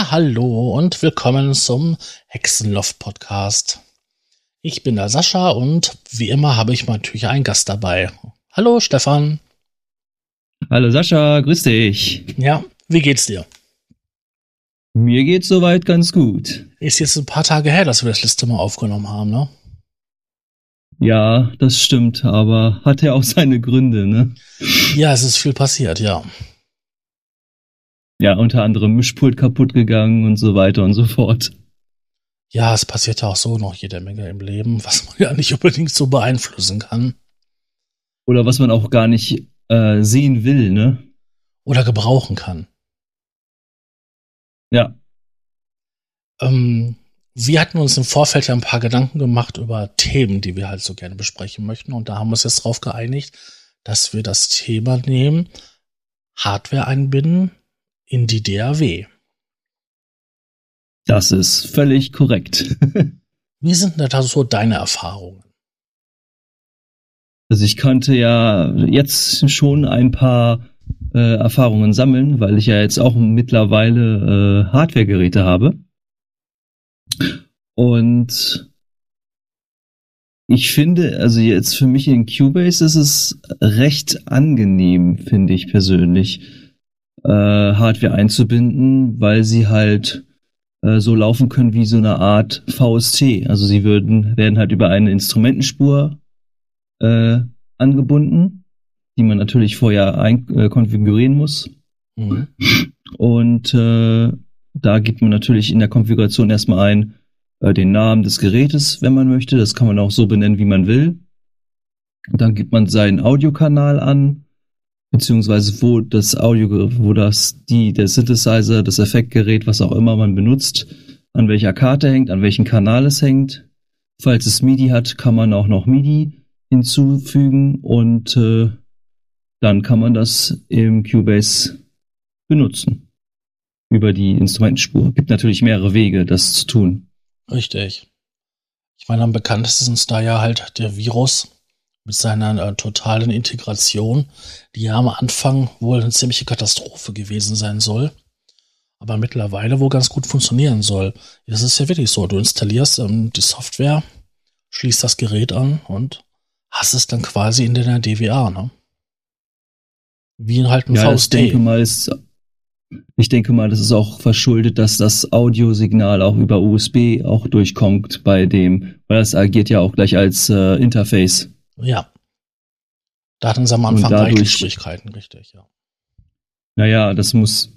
Ja, hallo und willkommen zum Hexenloft Podcast. Ich bin der Sascha und wie immer habe ich natürlich einen Gast dabei. Hallo Stefan. Hallo Sascha, grüß dich. Ja, wie geht's dir? Mir geht's soweit ganz gut. Ist jetzt ein paar Tage her, dass wir das letzte Mal aufgenommen haben, ne? Ja, das stimmt, aber hat ja auch seine Gründe, ne? Ja, es ist viel passiert, ja ja, unter anderem Mischpult kaputt gegangen und so weiter und so fort. Ja, es passiert ja auch so noch jede Menge im Leben, was man ja nicht unbedingt so beeinflussen kann. Oder was man auch gar nicht äh, sehen will, ne? Oder gebrauchen kann. Ja. Ähm, wir hatten uns im Vorfeld ja ein paar Gedanken gemacht über Themen, die wir halt so gerne besprechen möchten. Und da haben wir uns jetzt darauf geeinigt, dass wir das Thema nehmen, Hardware einbinden, in die DAW. Das ist völlig korrekt. Wie sind denn da so deine Erfahrungen? Also ich konnte ja jetzt schon ein paar äh, Erfahrungen sammeln, weil ich ja jetzt auch mittlerweile äh, Hardware-Geräte habe. Und ich finde, also jetzt für mich in Cubase ist es recht angenehm, finde ich persönlich äh, Hardware einzubinden, weil sie halt äh, so laufen können wie so eine Art VST. Also sie würden, werden halt über eine Instrumentenspur äh, angebunden, die man natürlich vorher ein, äh, konfigurieren muss. Mhm. Und äh, da gibt man natürlich in der Konfiguration erstmal ein äh, den Namen des Gerätes, wenn man möchte. Das kann man auch so benennen, wie man will. Dann gibt man seinen Audiokanal an, beziehungsweise wo das Audio, wo das, die, der Synthesizer, das Effektgerät, was auch immer man benutzt, an welcher Karte hängt, an welchem Kanal es hängt. Falls es MIDI hat, kann man auch noch MIDI hinzufügen und äh, dann kann man das im Cubase benutzen. Über die Instrumentenspur. Gibt natürlich mehrere Wege, das zu tun. Richtig. Ich meine, am bekanntesten ist da ja halt der Virus, mit seiner äh, totalen Integration, die ja am Anfang wohl eine ziemliche Katastrophe gewesen sein soll, aber mittlerweile wohl ganz gut funktionieren soll. Das ist ja wirklich so. Du installierst ähm, die Software, schließt das Gerät an und hast es dann quasi in deiner DWA, ne? Wie halt ein ja, VST. Ich denke mal, ist, ich denke mal, das ist auch verschuldet, dass das Audiosignal auch über USB auch durchkommt bei dem, weil das agiert ja auch gleich als äh, Interface. Ja. Da hatten sie am Anfang reichlich Schwierigkeiten, richtig, ja. Naja, das muss,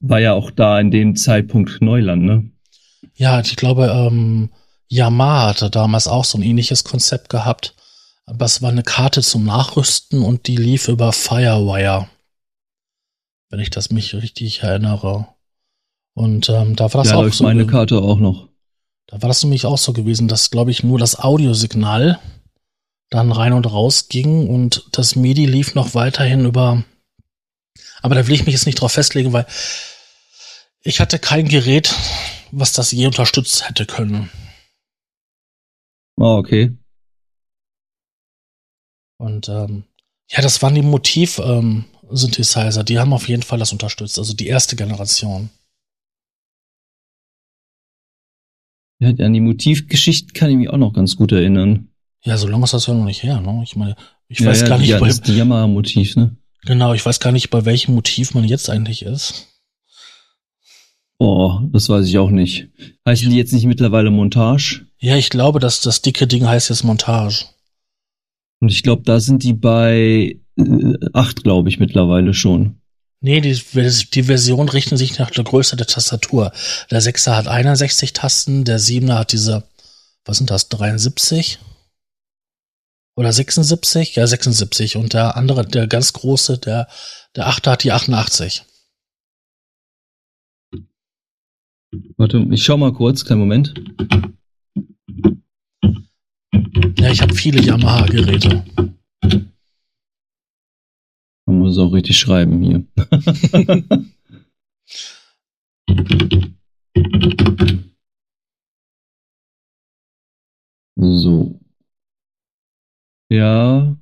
war ja auch da in dem Zeitpunkt Neuland, ne? Ja, ich glaube, ähm, Yamaha hatte damals auch so ein ähnliches Konzept gehabt. Aber es war eine Karte zum Nachrüsten und die lief über Firewire. Wenn ich das mich richtig erinnere. Und ähm, da war das ja, auch so. meine Karte auch noch. Da war das nämlich auch so gewesen, dass, glaube ich, nur das Audiosignal dann rein und raus ging und das MIDI lief noch weiterhin über. Aber da will ich mich jetzt nicht drauf festlegen, weil ich hatte kein Gerät, was das je unterstützt hätte können. Oh, okay. Und ähm, ja, das waren die Motiv-Synthesizer, ähm, die haben auf jeden Fall das unterstützt, also die erste Generation. Ja, an die Motivgeschichten kann ich mich auch noch ganz gut erinnern. Ja, so lange ist das ja noch nicht her, ne? Ich meine, ich ja, weiß ja, gar nicht, ja, bei, das Yamaha-Motiv, ne? Genau, ich weiß gar nicht, bei welchem Motiv man jetzt eigentlich ist. Oh, das weiß ich auch nicht. Heißen die jetzt nicht mittlerweile Montage? Ja, ich glaube, dass das dicke Ding heißt jetzt Montage. Und ich glaube, da sind die bei äh, acht, glaube ich, mittlerweile schon. Nee, die, die Version richten sich nach der Größe der Tastatur. Der 6er hat 61 Tasten, der 7er hat diese, was sind das, 73? Oder 76? Ja, 76. Und der andere, der ganz große, der, der Achter hat die 88. Warte, ich schau mal kurz, kleinen Moment. Ja, ich habe viele Yamaha-Geräte. Man muss auch richtig schreiben hier. so. Ja.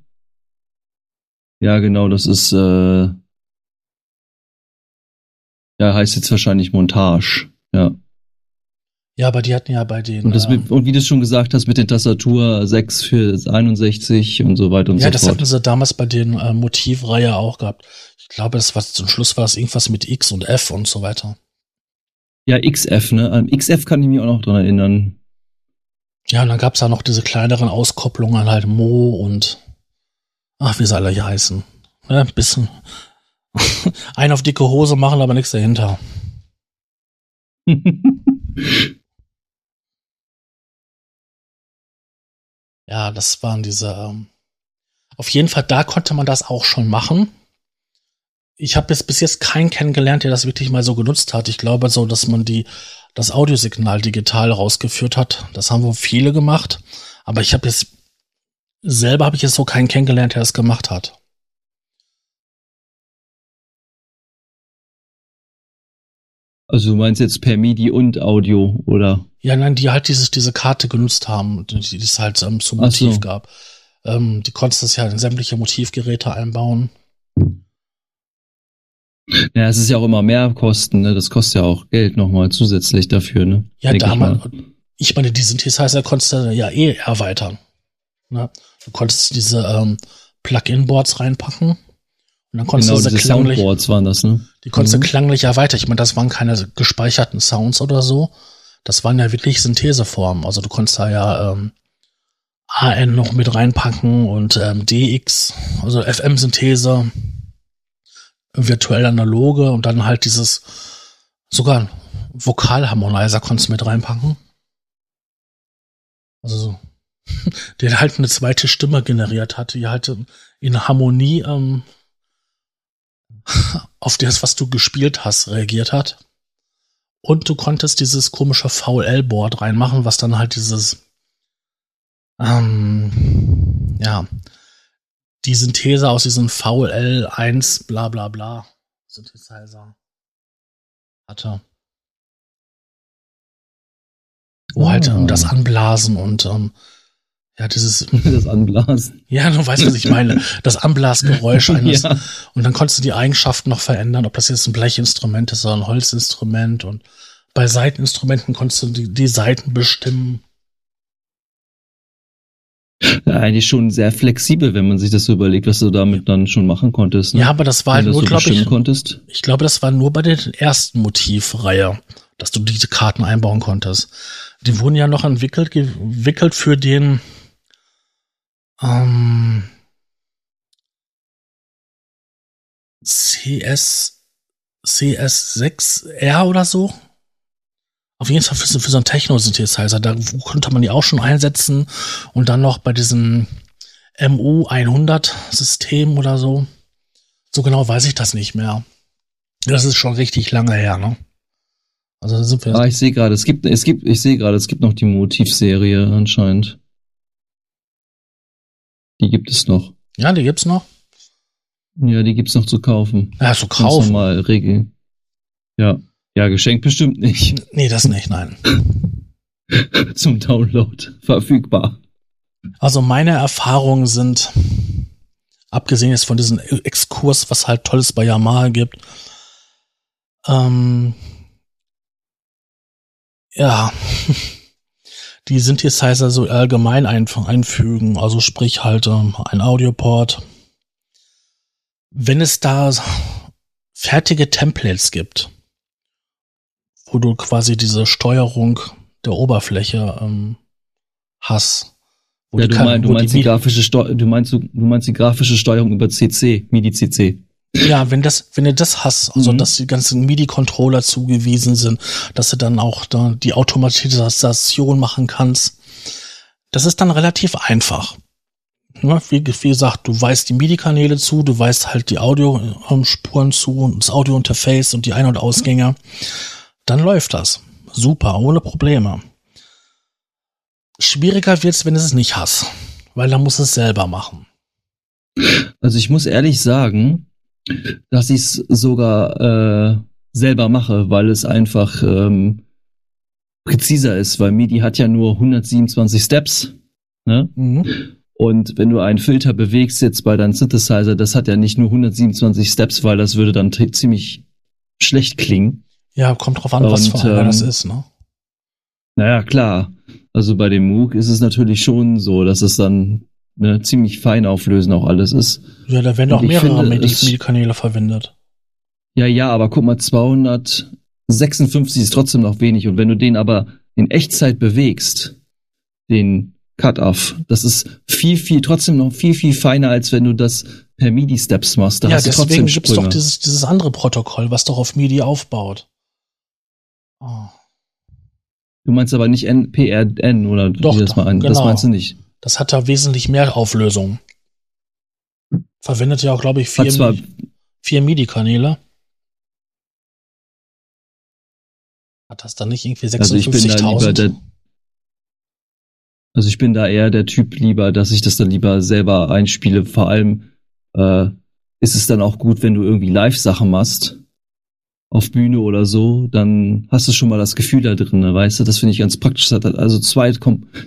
Ja, genau, das ist äh, Ja, heißt jetzt wahrscheinlich Montage. Ja. Ja, aber die hatten ja bei den. Und, das, ähm, und wie du schon gesagt hast, mit den Tastatur 6 für 61 und so weiter und ja, so das fort. hatten sie damals bei den äh, Motivreihe auch gehabt. Ich glaube, das war zum Schluss war es irgendwas mit X und F und so weiter. Ja, XF, ne? An XF kann ich mich auch noch dran erinnern. Ja, und dann gab's da noch diese kleineren Auskopplungen, halt Mo und ach, wie sie alle hier heißen. Ja, ein bisschen ein auf dicke Hose machen, aber nichts dahinter. Ja, das waren diese. Ähm, auf jeden Fall, da konnte man das auch schon machen. Ich habe jetzt bis jetzt keinen kennengelernt, der das wirklich mal so genutzt hat. Ich glaube so, dass man die das Audiosignal digital rausgeführt hat. Das haben wohl viele gemacht, aber ich habe jetzt selber habe ich jetzt so keinen kennengelernt, der das gemacht hat. Also du meinst jetzt per MIDI und Audio, oder? Ja, nein, die halt dieses, diese Karte genutzt haben, die, die es halt ähm, zum Motiv so. gab. Ähm, die konntest das ja in sämtliche Motivgeräte einbauen. Ja, es ist ja auch immer mehr Kosten, ne? Das kostet ja auch Geld nochmal zusätzlich dafür, ne? Ja, damals. Ich, ich meine, die Synthesizer konntest du ja eh erweitern. Ne? Du konntest diese ähm, Plug-in-Boards reinpacken und dann konntest genau, du diese klanglich, Soundboards waren das, ne? Die konntest mhm. du klanglich erweitern. Ich meine, das waren keine gespeicherten Sounds oder so. Das waren ja wirklich Syntheseformen. Also du konntest da ja ähm, AN noch mit reinpacken und ähm, DX, also FM-Synthese virtuell analoge und dann halt dieses sogar Vokalharmonizer konntest du mit reinpacken. Also so. der halt eine zweite Stimme generiert hat, die halt in Harmonie ähm, auf das, was du gespielt hast, reagiert hat. Und du konntest dieses komische VL-Board reinmachen, was dann halt dieses ähm, ja, die Synthese aus diesem VL1 bla bla bla Synthesizer hatte. Wo oh. halt um, das Anblasen und ähm, ja, dieses. Das Anblasen. Ja, du weißt, was ich meine. Das Anblasgeräusch eines. ja. Und dann konntest du die Eigenschaften noch verändern, ob das jetzt ein Blechinstrument ist oder ein Holzinstrument. Und bei Seiteninstrumenten konntest du die, die Seiten bestimmen eigentlich schon sehr flexibel, wenn man sich das so überlegt, was du damit dann schon machen konntest. Ne? Ja, aber das war halt nur, so glaube ich, konntest. ich glaube, das war nur bei der ersten Motivreihe, dass du diese Karten einbauen konntest. Die wurden ja noch entwickelt, entwickelt für den ähm, CS CS6R oder so. Auf jeden Fall für, für so einen Techno-Synthesizer, da konnte man die auch schon einsetzen und dann noch bei diesem MU100 System oder so. So genau weiß ich das nicht mehr. Das ist schon richtig lange her, ne? Also sind wir. Ah, ich sehe gerade, es gibt, es gibt, ich sehe gerade, es gibt noch die Motivserie anscheinend. Die gibt es noch. Ja, die gibt's noch. Ja, die gibt's noch zu kaufen. Ja, zu kaufen. Mal Regel. Ja. Ja, geschenkt bestimmt nicht. Nee, das nicht, nein. Zum Download verfügbar. Also meine Erfahrungen sind, abgesehen jetzt von diesem Exkurs, was halt Tolles bei Yamaha gibt, ähm, ja, die Synthesizer so allgemein einfügen, also sprich halt ähm, ein Audioport. Wenn es da fertige Templates gibt, wo du quasi diese Steuerung der Oberfläche ähm, hast. ja, du, mein, du meinst die, die grafische Steu du meinst du, du meinst die grafische Steuerung über CC, MIDI CC. Ja, wenn das, wenn du das hast, also mhm. dass die ganzen MIDI-Controller zugewiesen sind, dass du dann auch da die Automatisation machen kannst, das ist dann relativ einfach. Ja, wie, wie gesagt, du weißt die MIDI-Kanäle zu, du weißt halt die Audiospuren zu, das Audio-Interface und die Ein- und Ausgänge. Mhm dann läuft das. Super, ohne Probleme. Schwieriger wird's, wenn du es nicht hast, weil dann musst du es selber machen. Also ich muss ehrlich sagen, dass ich es sogar äh, selber mache, weil es einfach ähm, präziser ist, weil MIDI hat ja nur 127 Steps. Ne? Mhm. Und wenn du einen Filter bewegst jetzt bei deinem Synthesizer, das hat ja nicht nur 127 Steps, weil das würde dann ziemlich schlecht klingen. Ja, kommt drauf an, was Und, für einer ähm, das ist, ne? Naja, klar. Also bei dem Moog ist es natürlich schon so, dass es dann ne, ziemlich fein auflösen auch alles ist. Ja, da werden auch Und mehrere MIDI-Kanäle verwendet. Ja, ja, aber guck mal, 256 ist trotzdem noch wenig. Und wenn du den aber in Echtzeit bewegst, den Cut-Off, das ist viel, viel, trotzdem noch viel, viel feiner, als wenn du das per MIDI-Steps machst. Da ja, deswegen gibt's doch Sprünge. dieses, dieses andere Protokoll, was doch auf MIDI aufbaut. Du meinst aber nicht NPRN oder Doch, das mal an. Das genau. meinst du nicht. das hat da wesentlich mehr Auflösung. Verwendet ja auch, glaube ich, vier, Mi- vier MIDI-Kanäle. Hat das dann nicht irgendwie also ich bin da lieber der, 56.000? also ich bin da eher der Typ lieber, dass ich das dann lieber selber einspiele. Vor allem äh, ist es dann auch gut, wenn du irgendwie Live-Sachen machst auf Bühne oder so, dann hast du schon mal das Gefühl da drin, ne, weißt du? Das finde ich ganz praktisch. Das hat also zwei,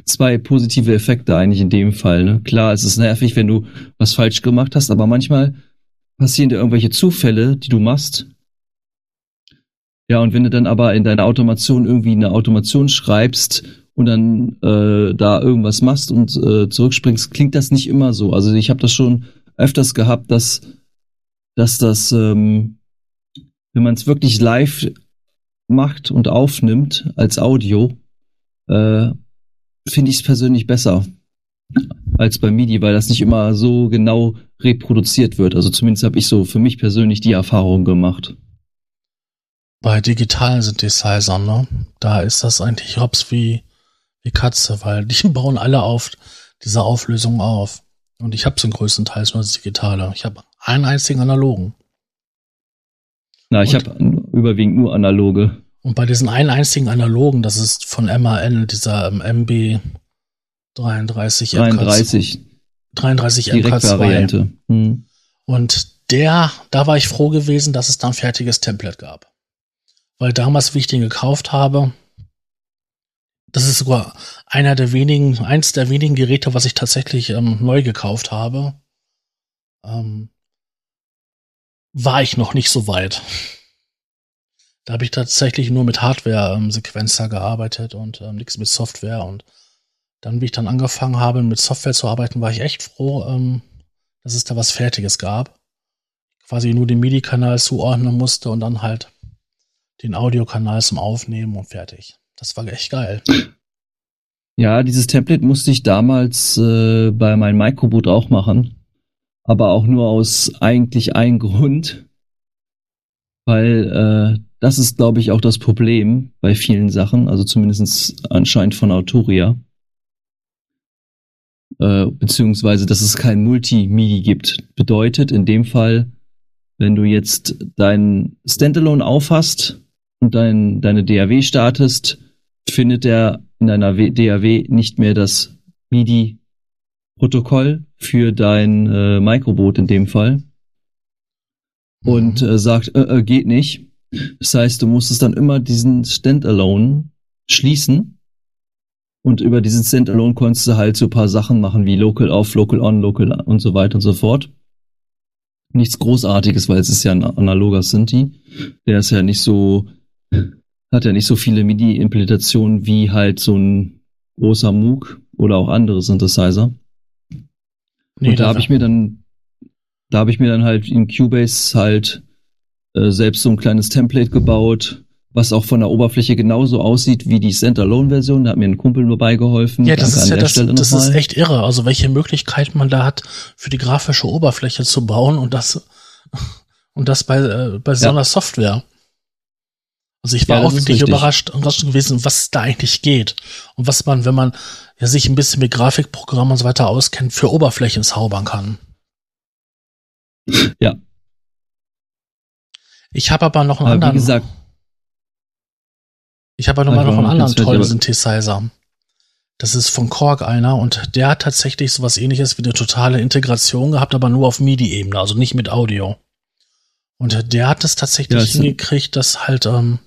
zwei positive Effekte eigentlich in dem Fall. Ne? Klar, es ist nervig, wenn du was falsch gemacht hast, aber manchmal passieren dir irgendwelche Zufälle, die du machst. Ja, und wenn du dann aber in deiner Automation irgendwie eine Automation schreibst und dann äh, da irgendwas machst und äh, zurückspringst, klingt das nicht immer so. Also ich habe das schon öfters gehabt, dass, dass das, ähm, wenn man es wirklich live macht und aufnimmt als Audio, äh, finde ich es persönlich besser als bei MIDI, weil das nicht immer so genau reproduziert wird. Also zumindest habe ich so für mich persönlich die Erfahrung gemacht. Bei digitalen Synthesizern, ne? Da ist das eigentlich hops wie, wie Katze, weil die bauen alle auf diese Auflösung auf. Und ich habe zum größten Teil nur das Digitale. Ich habe einen einzigen analogen. Na, ich habe überwiegend nur analoge. Und bei diesen einen einzigen analogen, das ist von MAN, dieser MB 33 33, 33 MK2. Direktvariante. Hm. Und der, da war ich froh gewesen, dass es da ein fertiges Template gab. Weil damals, wie ich den gekauft habe, das ist sogar einer der wenigen, eins der wenigen Geräte, was ich tatsächlich ähm, neu gekauft habe, ähm, war ich noch nicht so weit. Da habe ich tatsächlich nur mit Hardware-Sequenzer gearbeitet und ähm, nichts mit Software. Und dann, wie ich dann angefangen habe, mit Software zu arbeiten, war ich echt froh, ähm, dass es da was Fertiges gab. Quasi nur den MIDI-Kanal zuordnen musste und dann halt den Audiokanal zum Aufnehmen und fertig. Das war echt geil. Ja, dieses Template musste ich damals äh, bei meinem Microboot auch machen. Aber auch nur aus eigentlich einem Grund. Weil äh, das ist, glaube ich, auch das Problem bei vielen Sachen, also zumindest anscheinend von Autoria. Äh, beziehungsweise, dass es kein Multi-MIDI gibt. Bedeutet in dem Fall, wenn du jetzt dein Standalone aufhast und dein, deine DAW startest, findet er in deiner DAW nicht mehr das MIDI-Protokoll für dein äh, Microboot in dem Fall und Mhm. äh, sagt, äh, äh, geht nicht. Das heißt, du musstest dann immer diesen Standalone schließen und über diesen Standalone konntest du halt so ein paar Sachen machen wie Local Off, Local On, Local und so weiter und so fort. Nichts Großartiges, weil es ist ja ein analoger Synthi. Der ist ja nicht so, hat ja nicht so viele MIDI-Implementationen wie halt so ein großer Moog oder auch andere Synthesizer. Nee, und da habe ich mir dann, da habe ich mir dann halt in Cubase halt äh, selbst so ein kleines Template gebaut, was auch von der Oberfläche genauso aussieht wie die Standalone-Version. Da hat mir ein Kumpel nur beigeholfen. Ja, das Danke ist ja das, Stelle das ist echt irre. Also welche Möglichkeit man da hat, für die grafische Oberfläche zu bauen und das und das bei, äh, bei so Ja. einer Software. Also ich war Ja, auch wirklich überrascht, überrascht gewesen, was da eigentlich geht. Und was man, wenn man ja, sich ein bisschen mit Grafikprogrammen und so weiter auskennt, für Oberflächen zaubern kann. Ja. Ich habe aber noch einen Aber anderen. wie gesagt, Ich habe aber noch mal noch einen anderen hört tollen Synthesizer. Das ist von Korg einer und der hat tatsächlich sowas ähnliches wie eine totale Integration gehabt, aber nur auf MIDI-Ebene, also nicht mit Audio. Und der hat es tatsächlich Ja, hingekriegt, dass halt ähm,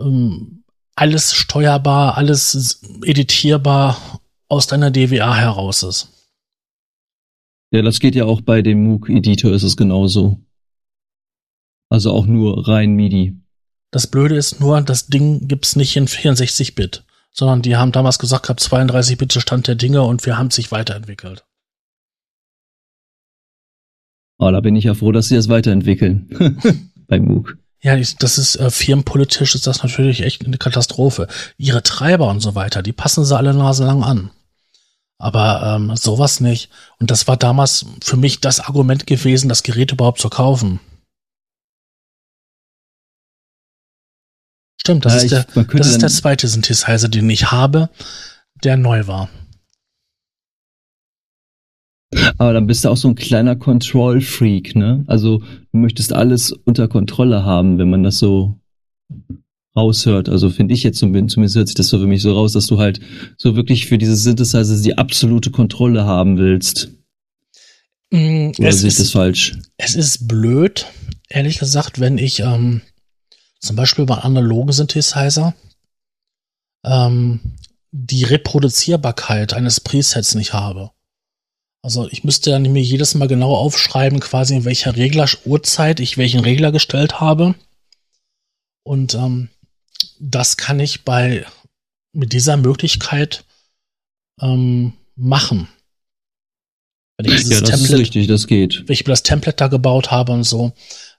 ähm, alles steuerbar, alles editierbar aus deiner DWA heraus ist. ja, das geht ja auch bei dem Moog Editor ist es genauso. Also auch nur rein MIDI. Das Blöde ist nur, das Ding gibt's nicht in 64-Bit, sondern die haben damals gesagt gehabt, 32-Bit Stand der Dinge und wir haben sich weiterentwickelt. Oh, da bin ich ja froh, dass sie das weiterentwickeln. Bei MOOC. Ja, das ist äh, firmenpolitisch ist das natürlich echt eine Katastrophe. Ihre Treiber und so weiter, die passen sie alle naselang an. Aber ähm, sowas nicht. Und das war damals für mich das Argument gewesen, das Gerät überhaupt zu kaufen. Stimmt, das, ja, ist, der, das ist der zweite Synthesizer, den ich habe, der neu war. Aber dann bist du auch so ein kleiner Control-Freak, ne? Also du möchtest alles unter Kontrolle haben, wenn man das so raushört. Also finde ich jetzt zumindest hört sich das so für mich so raus, dass du halt so wirklich für diese Synthesizer die absolute Kontrolle haben willst. Mm, Oder sehe ich das falsch? Es ist blöd, ehrlich gesagt, wenn ich ähm, zum Beispiel bei analogen Synthesizer ähm, die Reproduzierbarkeit eines Presets nicht habe. Also ich müsste dann mir jedes Mal genau aufschreiben, quasi in welcher Regler Uhrzeit ich welchen Regler gestellt habe. Und ähm, das kann ich bei mit dieser Möglichkeit ähm, machen. ja, das Template, ist richtig, das geht. Wenn ich mir das Template da gebaut habe und so.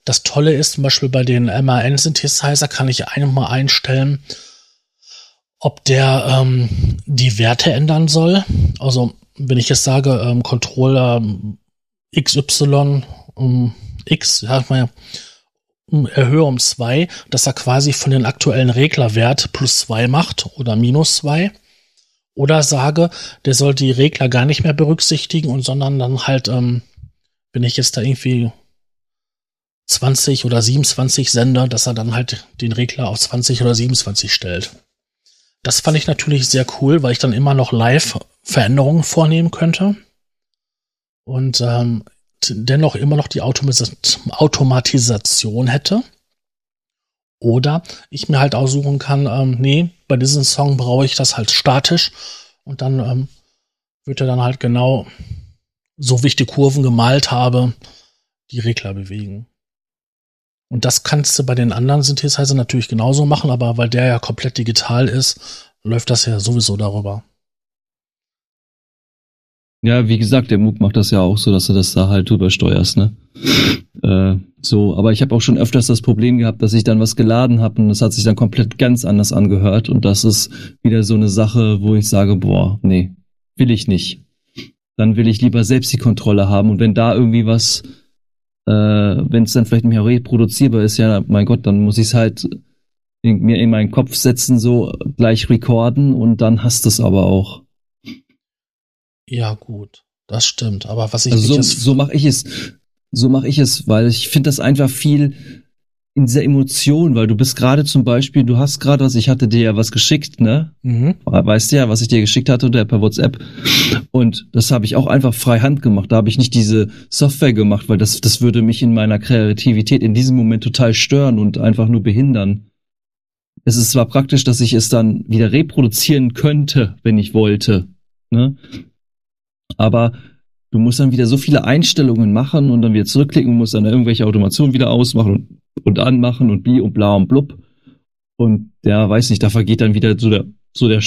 Das Tolle ist zum Beispiel bei den MAN-Synthesizer kann ich einmal einstellen, ob der ähm, die Werte ändern soll. Also wenn ich jetzt sage, ähm, Controller XY um X, ja, mal, erhöhe um zwei, dass er quasi von den aktuellen Reglerwert plus zwei macht oder minus zwei. Oder sage, der soll die Regler gar nicht mehr berücksichtigen und sondern dann halt, ähm, wenn ich jetzt da irgendwie 20 oder 27 sende, dass er dann halt den Regler auf 20 oder 27 stellt. Das fand ich natürlich sehr cool, weil ich dann immer noch live Veränderungen vornehmen könnte. Und ähm, dennoch immer noch die Automatisation hätte. Oder ich mir halt aussuchen kann, ähm, nee, bei diesem Song brauche ich das halt statisch und dann ähm, wird er dann halt genau, so wie ich die Kurven gemalt habe, die Regler bewegen. Und das kannst du bei den anderen Synthesizer natürlich genauso machen, aber weil der ja komplett digital ist, läuft das ja sowieso darüber. Ja, wie gesagt, der MOOC macht das ja auch so, dass du das da halt drüber steuerst, ne? äh, so, aber ich habe auch schon öfters das Problem gehabt, dass ich dann was geladen habe und das hat sich dann komplett ganz anders angehört und das ist wieder so eine Sache, wo ich sage, boah, nee, will ich nicht. Dann will ich lieber selbst die Kontrolle haben und wenn da irgendwie was, äh, wenn es dann vielleicht mehr reproduzierbar ist, ja, mein Gott, dann muss ich es halt in, mir in meinen Kopf setzen, so gleich recorden und dann hast es aber auch. Ja, gut. Das stimmt. Aber was ich also so, so mache ich es. So mache ich es, weil ich finde das einfach viel in dieser Emotion, weil du bist gerade zum Beispiel, du hast gerade was, ich hatte dir ja was geschickt, ne? Mhm. Weißt du ja, was ich dir geschickt hatte oder per WhatsApp. Und das habe ich auch einfach frei Hand gemacht. Da habe ich nicht diese Software gemacht, weil das, das würde mich in meiner Kreativität in diesem Moment total stören und einfach nur behindern. Es ist zwar praktisch, dass ich es dann wieder reproduzieren könnte, wenn ich wollte. Ne? Aber du musst dann wieder so viele Einstellungen machen und dann wieder zurückklicken musst dann irgendwelche Automationen wieder ausmachen und, und anmachen und bi und bla und blub. Und der weiß nicht, da vergeht dann wieder so der, so der,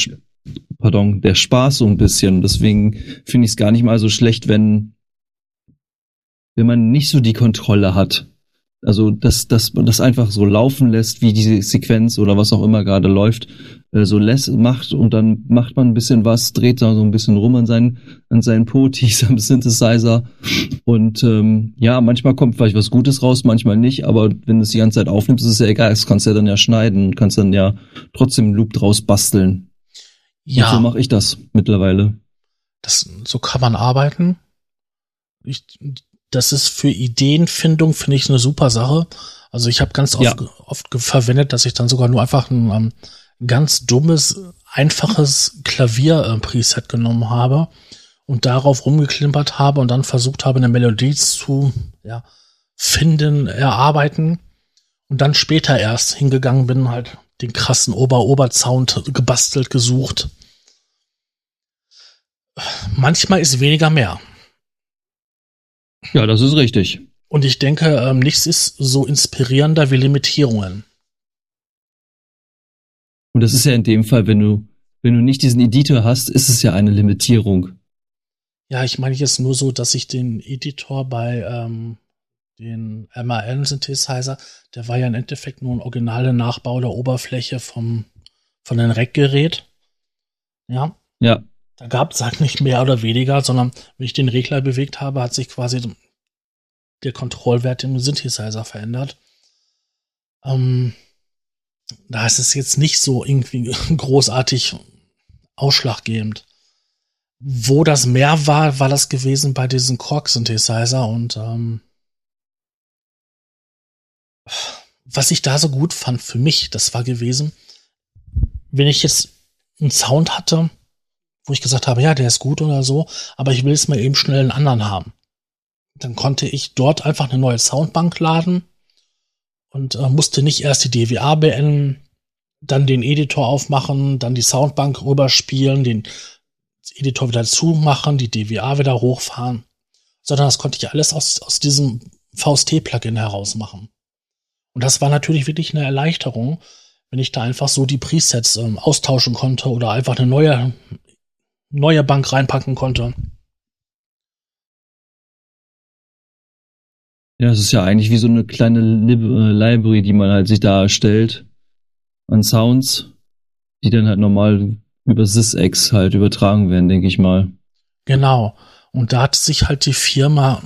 pardon, der Spaß so ein bisschen. Deswegen finde ich es gar nicht mal so schlecht, wenn, wenn man nicht so die Kontrolle hat. Also, dass, dass man das einfach so laufen lässt, wie diese Sequenz oder was auch immer gerade läuft, äh, so lässt, macht und dann macht man ein bisschen was, dreht da so ein bisschen rum an seinen, an seinen Potis am Synthesizer und ähm, ja, manchmal kommt vielleicht was Gutes raus, manchmal nicht, aber wenn du es die ganze Zeit aufnimmst, ist es ja egal, das kannst du ja dann ja schneiden und kannst dann ja trotzdem einen Loop draus basteln. Ja. Und so mache ich das mittlerweile. Das, so kann man arbeiten. Ich, das ist für Ideenfindung, finde ich, eine super Sache. Also ich habe ganz oft, ja. oft verwendet, dass ich dann sogar nur einfach ein um, ganz dummes, einfaches Klavier-Preset genommen habe und darauf rumgeklimpert habe und dann versucht habe, eine Melodie zu ja, finden, erarbeiten und dann später erst hingegangen bin, halt den krassen Ober-Ober-Sound gebastelt, gesucht. Manchmal ist weniger mehr. Ja, das ist richtig. Und ich denke, ähm, nichts ist so inspirierender wie Limitierungen. Und das ist ja in dem Fall, wenn du, wenn du nicht diesen Editor hast, ist es ja eine Limitierung. Ja, ich meine jetzt nur so, dass ich den Editor bei ähm, den MAN-Synthesizer, der war ja im Endeffekt nur ein originaler Nachbau der Oberfläche vom, von den Rack-Gerät. Ja. Ja. Da gab es halt nicht mehr oder weniger, sondern wenn ich den Regler bewegt habe, hat sich quasi der Kontrollwert im Synthesizer verändert. Ähm, da ist es jetzt nicht so irgendwie großartig ausschlaggebend. Wo das mehr war, war das gewesen bei diesen Korg-Synthesizer und ähm, was ich da so gut fand für mich, das war gewesen, wenn ich jetzt einen Sound hatte, wo ich gesagt habe, ja, der ist gut oder so, aber ich will jetzt mal eben schnell einen anderen haben. Dann konnte ich dort einfach eine neue Soundbank laden und äh, musste nicht erst die DWA beenden, dann den Editor aufmachen, dann die Soundbank rüberspielen, den Editor wieder zumachen, die DWA wieder hochfahren, sondern das konnte ich alles aus, aus diesem VST-Plugin heraus machen. Und das war natürlich wirklich eine Erleichterung, wenn ich da einfach so die Presets ähm, austauschen konnte oder einfach eine neue, neue Bank reinpacken konnte. Ja, es ist ja eigentlich wie so eine kleine Lib äh, Library, die man halt sich da erstellt an Sounds, die dann halt normal über SysX halt übertragen werden, denke ich mal. Genau. Und da hat sich halt die Firma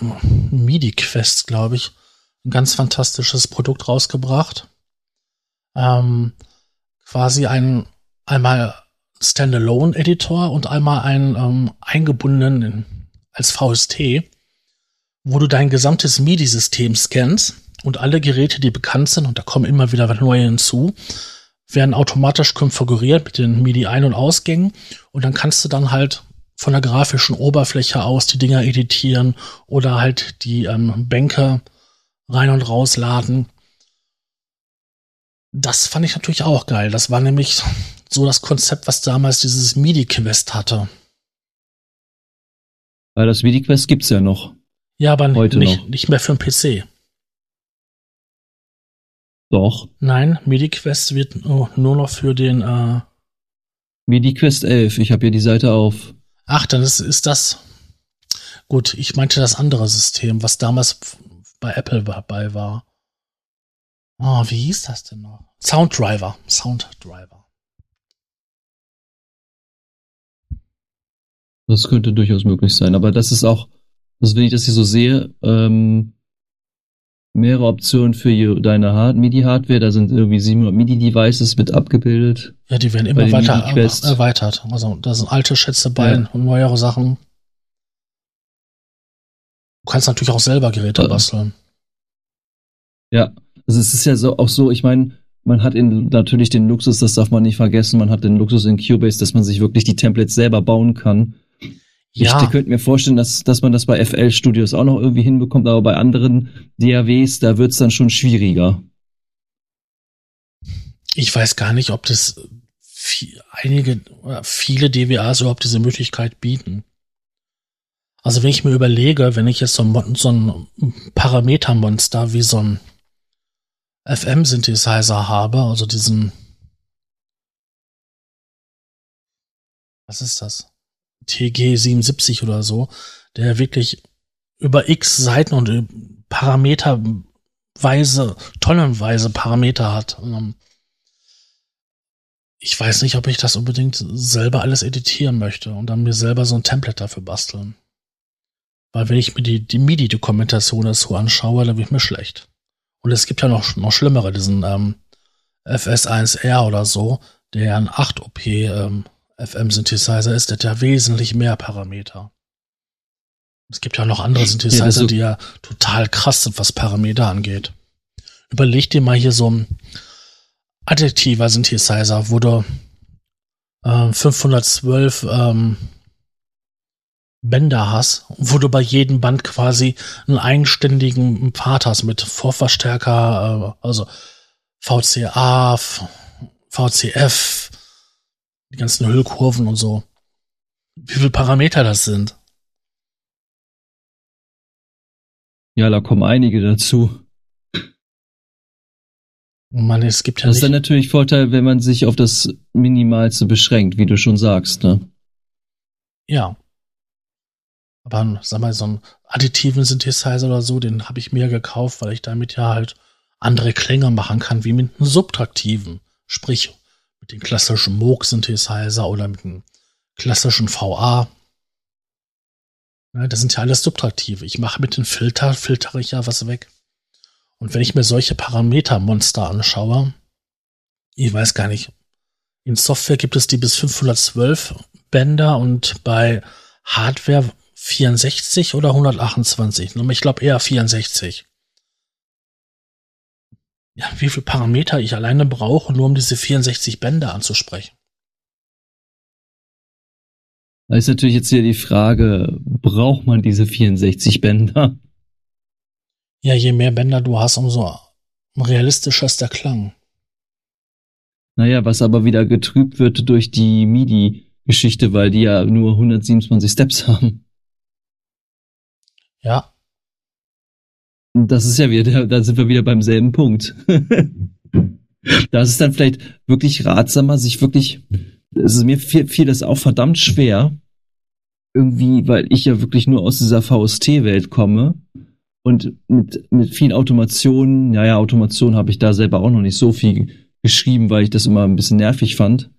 MIDI Quest, glaube ich, ein ganz fantastisches Produkt rausgebracht. Ähm, quasi ein einmal Standalone-Editor und einmal einen ähm, eingebundenen als VST wo du dein gesamtes MIDI-System scannst und alle Geräte, die bekannt sind, und da kommen immer wieder neue hinzu, werden automatisch konfiguriert mit den MIDI-Ein- und Ausgängen und dann kannst du dann halt von der grafischen Oberfläche aus die Dinger editieren oder halt die ähm, Bänke rein und rausladen. Das fand ich natürlich auch geil. Das war nämlich so das Konzept, was damals dieses MIDI-Quest hatte. Weil das MIDI-Quest gibt's ja noch. Ja, aber Heute nicht, noch. nicht mehr für den PC. Doch. Nein, MidiQuest wird nur noch für den äh MidiQuest 11. Ich habe hier die Seite auf. Ach, dann ist, ist das. Gut, ich meinte das andere System, was damals bei Apple dabei war. Oh, wie hieß das denn noch? Sounddriver. Sounddriver. Das könnte durchaus möglich sein, aber das ist auch also wenn ich das hier so sehe, ähm, mehrere Optionen für deine Hard MIDI-Hardware. Da sind irgendwie 700 MIDI-Devices mit abgebildet. Ja, die werden immer weiter erweitert. Also da sind alte Schätze bei ja. und neuere Sachen. Du kannst natürlich auch selber Geräte ja. basteln. Ja, also es ist ja so, auch so, ich meine, man hat in, natürlich den Luxus, das darf man nicht vergessen, man hat den Luxus in Cubase, dass man sich wirklich die Templates selber bauen kann. Ja. Ich könnte mir vorstellen, dass, dass man das bei FL Studios auch noch irgendwie hinbekommt, aber bei anderen DAWs, da wird's dann schon schwieriger. Ich weiß gar nicht, ob das viel, einige oder viele DWAs überhaupt diese Möglichkeit bieten. Also wenn ich mir überlege, wenn ich jetzt so ein, so ein Parametermonster wie so ein FM-Synthesizer habe, also diesen was ist das? TG 77 oder so, der wirklich über x Seiten und Parameterweise, tonnenweise Parameter hat. Ähm, ich weiß nicht, ob ich das unbedingt selber alles editieren möchte und dann mir selber so ein Template dafür basteln. Weil wenn ich mir die, die MIDI-Dokumentation dazu anschaue, dann wird mir schlecht. Und es gibt ja noch, noch schlimmere, diesen ähm, FS1R oder so, der ein 8-OP ähm, FM-Synthesizer ist, der hat ja wesentlich mehr Parameter. Es gibt ja noch andere Synthesizer, ja, die ja total krass sind, was Parameter angeht. Überleg dir mal hier so ein adjektiver Synthesizer, wo du äh, 512 ähm, Bänder hast, wo du bei jedem Band quasi einen eigenständigen Part hast mit Vorverstärker, äh, also VCA, VCF, die ganzen Hüllkurven und so. Wie viele Parameter das sind. Ja, da kommen einige dazu. Man, es gibt ja das ist dann natürlich Vorteil, wenn man sich auf das Minimalste beschränkt, wie du schon sagst, ne? Ja. Aber sag mal, so einen additiven Synthesizer oder so, den habe ich mir gekauft, weil ich damit ja halt andere Klänge machen kann, wie mit einem subtraktiven. Sprich, mit dem klassischen Moog-Synthesizer oder mit einem klassischen VA. Ja, das sind ja alles subtraktive. Ich mache mit dem Filter, filtere ich ja was weg. Und wenn ich mir solche Parametermonster anschaue, ich weiß gar nicht, in Software gibt es die bis 512 Bänder und bei Hardware 64 oder 128. Ich glaube eher 64. Ja, wie viele Parameter ich alleine brauche, nur um diese 64 Bänder anzusprechen. Da ist natürlich jetzt hier die Frage, braucht man diese 64 Bänder? Ja, je mehr Bänder du hast, umso realistischer ist der Klang. Naja, was aber wieder getrübt wird durch die MIDI-Geschichte, weil die ja nur 127 Steps haben. Ja. Das ist ja wieder, da sind wir wieder beim selben Punkt. das ist dann vielleicht wirklich ratsamer, sich wirklich, es ist mir fiel, fiel das auch verdammt schwer, irgendwie, weil ich ja wirklich nur aus dieser VST-Welt komme und mit, mit vielen Automationen, ja, ja, Automation habe ich da selber auch noch nicht so viel geschrieben, weil ich das immer ein bisschen nervig fand.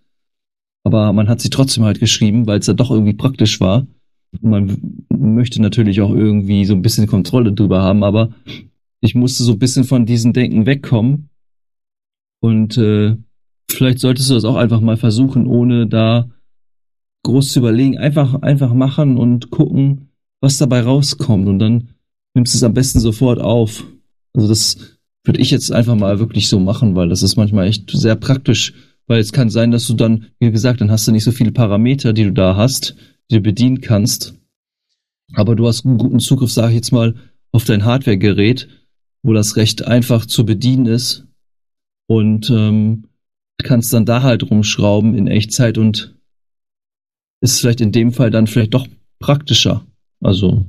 Aber man hat sie trotzdem halt geschrieben, weil es ja doch irgendwie praktisch war. Und man möchte natürlich auch irgendwie so ein bisschen Kontrolle drüber haben, aber ich musste so ein bisschen von diesem Denken wegkommen. Und äh, vielleicht solltest du das auch einfach mal versuchen, ohne da groß zu überlegen. Einfach, einfach machen und gucken, was dabei rauskommt. Und dann nimmst es am besten sofort auf. Also das würde ich jetzt einfach mal wirklich so machen, weil das ist manchmal echt sehr praktisch, weil es kann sein, dass du dann, wie gesagt, dann hast du nicht so viele Parameter, die du da hast, die du bedienen kannst. Aber du hast einen guten Zugriff, sage ich jetzt mal, auf dein Hardware-Gerät, wo das recht einfach zu bedienen ist und ähm, kannst dann da halt rumschrauben in Echtzeit und ist vielleicht in dem Fall dann vielleicht doch praktischer. Also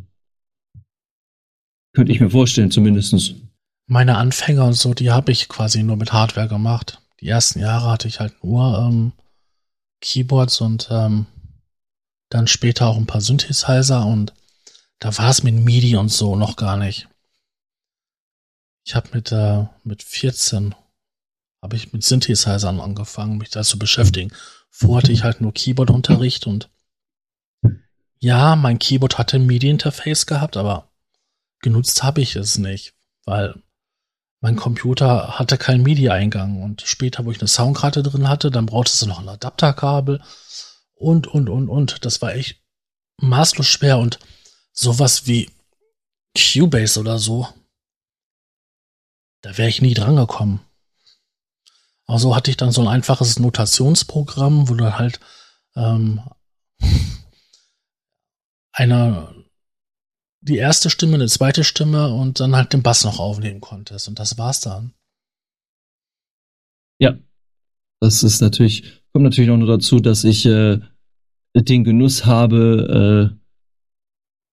könnte ich mir vorstellen, zumindestens. Meine Anfänger und so, die habe ich quasi nur mit Hardware gemacht. Die ersten Jahre hatte ich halt nur ähm, Keyboards und ähm, dann später auch ein paar Synthesizer und da war es mit MIDI und so noch gar nicht. Ich habe mit äh, mit 14 habe ich mit Synthesizern angefangen, mich da zu beschäftigen. Vorher hatte ich halt nur Keyboard-Unterricht und ja, mein Keyboard hatte ein MIDI-Interface gehabt, aber genutzt habe ich es nicht, weil mein Computer hatte keinen MIDI-Eingang und später, wo ich eine Soundkarte drin hatte, dann brauchte du noch ein Adapterkabel und, und, und, und. Das war echt maßlos schwer und sowas wie Cubase oder so, da wäre ich nie dran gekommen. Also hatte ich dann so ein einfaches Notationsprogramm, wo du halt ähm, einer die erste Stimme, eine zweite Stimme und dann halt den Bass noch aufnehmen konntest. Und das war's dann. Ja. Das ist natürlich, kommt natürlich auch nur dazu, dass ich äh, den Genuss habe, äh,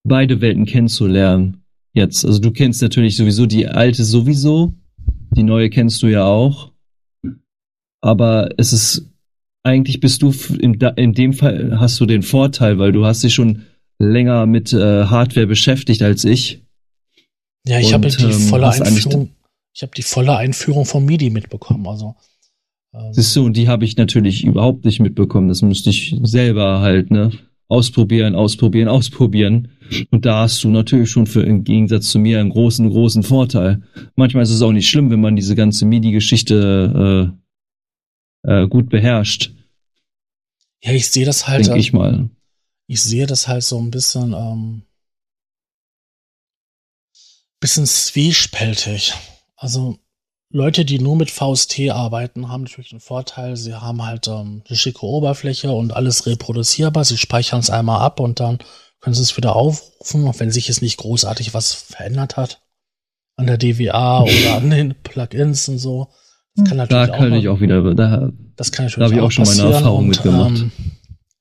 beide Welten kennenzulernen. Jetzt. Also du kennst natürlich sowieso die alte sowieso. Die neue kennst du ja auch. Aber es ist, eigentlich bist du in, in dem Fall hast du den Vorteil, weil du hast dich schon länger mit äh, Hardware beschäftigt als ich. Ja, ich habe die ähm, volle Einführung. Ich habe die volle Einführung von MIDI mitbekommen. Also ähm, siehst du, und die habe ich natürlich überhaupt nicht mitbekommen. Das müsste ich selber halt ne ausprobieren, ausprobieren, ausprobieren. Und da hast du natürlich schon für im Gegensatz zu mir einen großen, großen Vorteil. Manchmal ist es auch nicht schlimm, wenn man diese ganze MIDI-Geschichte äh, äh, gut beherrscht. Ja, ich sehe das halt. Denke ich mal ich sehe das halt so ein bisschen, ähm, bisschen zwiespältig. Also Leute, die nur mit VST arbeiten, haben natürlich einen Vorteil. Sie haben halt ähm, eine schicke Oberfläche und alles reproduzierbar. Sie speichern es einmal ab und dann können sie es wieder aufrufen, auch wenn sich es nicht großartig was verändert hat an der DWA oder an den Plugins und so. Das kann natürlich da kann auch ich auch wieder, da, das kann natürlich da habe ich auch, auch schon meine Erfahrung mitgemacht. Ähm,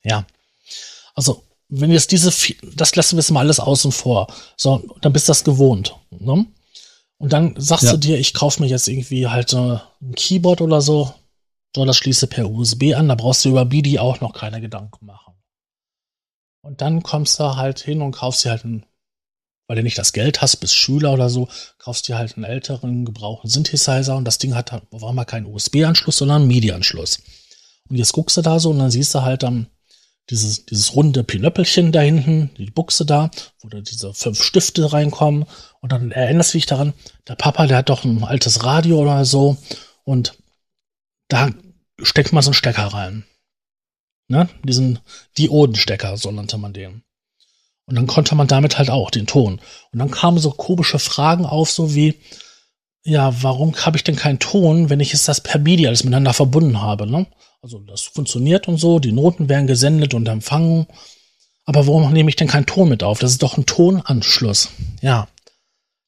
ja, also wenn jetzt diese, das lassen wir jetzt mal alles außen vor. So, dann bist du das gewohnt. Ne? Und dann sagst ja. du dir, ich kaufe mir jetzt irgendwie halt äh, ein Keyboard oder so. So, das schließe per USB an, da brauchst du über MIDI auch noch keine Gedanken machen. Und dann kommst du halt hin und kaufst dir halt ein, weil du nicht das Geld hast, bist Schüler oder so, kaufst dir halt einen älteren, gebrauchten Synthesizer und das Ding hat auf einmal keinen USB-Anschluss, sondern einen MIDI-Anschluss. Und jetzt guckst du da so und dann siehst du halt dann dieses, dieses runde Pinöppelchen da hinten, die Buchse da, wo da diese fünf Stifte reinkommen. Und dann erinnerst du dich daran, der Papa, der hat doch ein altes Radio oder so. Und da steckt man so einen Stecker rein. Ne? Diesen Diodenstecker, so nannte man den. Und dann konnte man damit halt auch den Ton. Und dann kamen so komische Fragen auf, so wie, ja, warum habe ich denn keinen Ton, wenn ich jetzt das per MIDI alles miteinander verbunden habe, ne? Also das funktioniert und so, die Noten werden gesendet und empfangen. Aber warum nehme ich denn keinen Ton mit auf? Das ist doch ein Tonanschluss. Ja.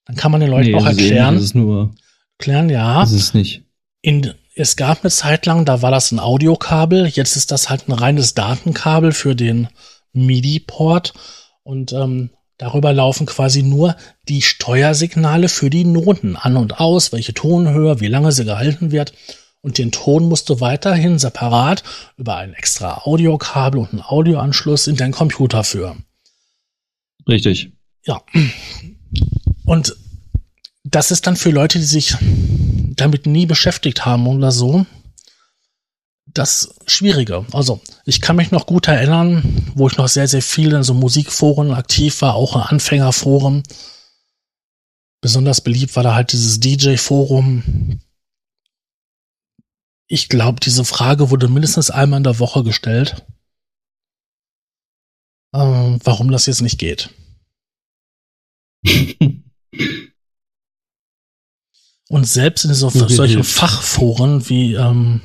Dann kann man den Leuten nee, auch erklären. Das ist nur. Erklären, ja. Das ist nicht. In, es gab eine Zeit lang, da war das ein Audiokabel. Jetzt ist das halt ein reines Datenkabel für den MIDI-Port. Und ähm, darüber laufen quasi nur die Steuersignale für die Noten an und aus, welche Tonhöhe, wie lange sie gehalten wird und den Ton musst du weiterhin separat über ein extra Audiokabel und einen Audioanschluss in deinen Computer führen. Richtig. Ja. Und das ist dann für Leute, die sich damit nie beschäftigt haben oder so, das Schwierige. Also, ich kann mich noch gut erinnern, wo ich noch sehr, sehr viel in so Musikforen aktiv war, auch in Anfängerforen. Besonders beliebt war da halt dieses DJ-Forum, ich glaube, diese Frage wurde mindestens einmal in der Woche gestellt, ähm, warum das jetzt nicht geht. Und selbst in so, solchen Fachforen wie ähm,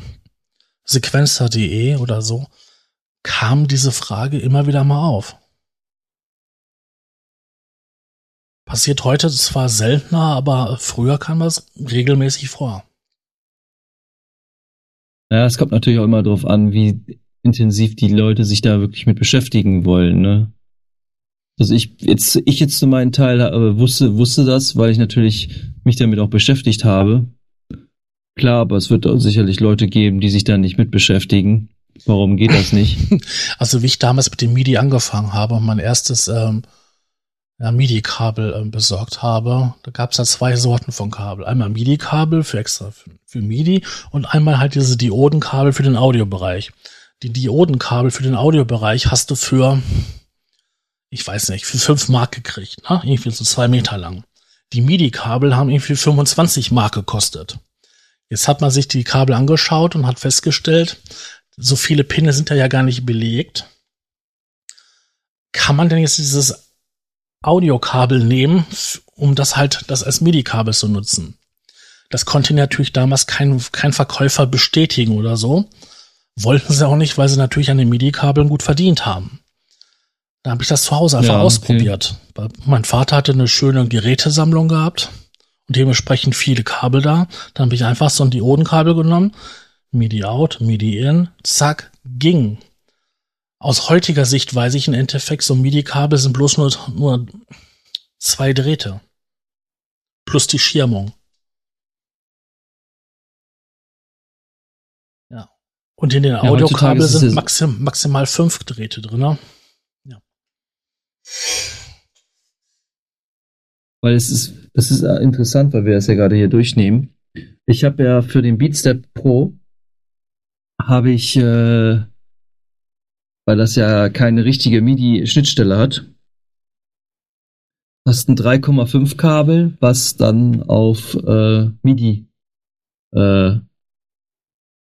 Sequencer.de oder so kam diese Frage immer wieder mal auf. Passiert heute zwar seltener, aber früher kam das regelmäßig vor. Ja, es kommt natürlich auch immer darauf an, wie intensiv die Leute sich da wirklich mit beschäftigen wollen, ne? Also ich jetzt, ich jetzt zu meinen Teil äh, wusste, wusste das, weil ich natürlich mich damit auch beschäftigt habe. Klar, aber es wird sicherlich Leute geben, die sich da nicht mit beschäftigen. Warum geht das nicht? Also wie ich damals mit dem MIDI angefangen habe, mein erstes ähm, ja, MIDI-Kabel äh, besorgt habe. Da gab es ja zwei Sorten von Kabel. Einmal MIDI-Kabel für extra für, für, MIDI und einmal halt diese Diodenkabel für den Audiobereich. Die Diodenkabel für den Audiobereich hast du für, ich weiß nicht, für fünf Mark gekriegt, ne? Irgendwie so zwei Meter lang. Die MIDI-Kabel haben irgendwie 25 Mark gekostet. Jetzt hat man sich die Kabel angeschaut und hat festgestellt, so viele Pinne sind da ja gar nicht belegt. Kann man denn jetzt dieses Audiokabel nehmen, um das halt das als MIDI-Kabel zu nutzen. Das konnte natürlich damals kein, kein Verkäufer bestätigen oder so. Wollten sie auch nicht, weil sie natürlich an den MIDI-Kabeln gut verdient haben. Da habe ich das zu Hause einfach ja, ausprobiert. Okay. Mein Vater hatte eine schöne Gerätesammlung gehabt und dementsprechend viele Kabel da. Dann habe ich einfach so ein Diodenkabel genommen, MIDI out, MIDI in, zack, ging aus heutiger Sicht weiß ich im Endeffekt, so MIDI-Kabel sind bloß nur, nur zwei Drähte. Plus die Schirmung. Ja. Und in den ja, Audiokabel sind maxim, maximal fünf Drähte drin. Ne? Weil es ist, das ist interessant, weil wir das ja gerade hier durchnehmen. Ich habe ja für den Beatstep Pro habe ich äh, weil das ja keine richtige MIDI-Schnittstelle hat. Hast ein 3,5 Kabel, was dann auf äh, MIDI äh,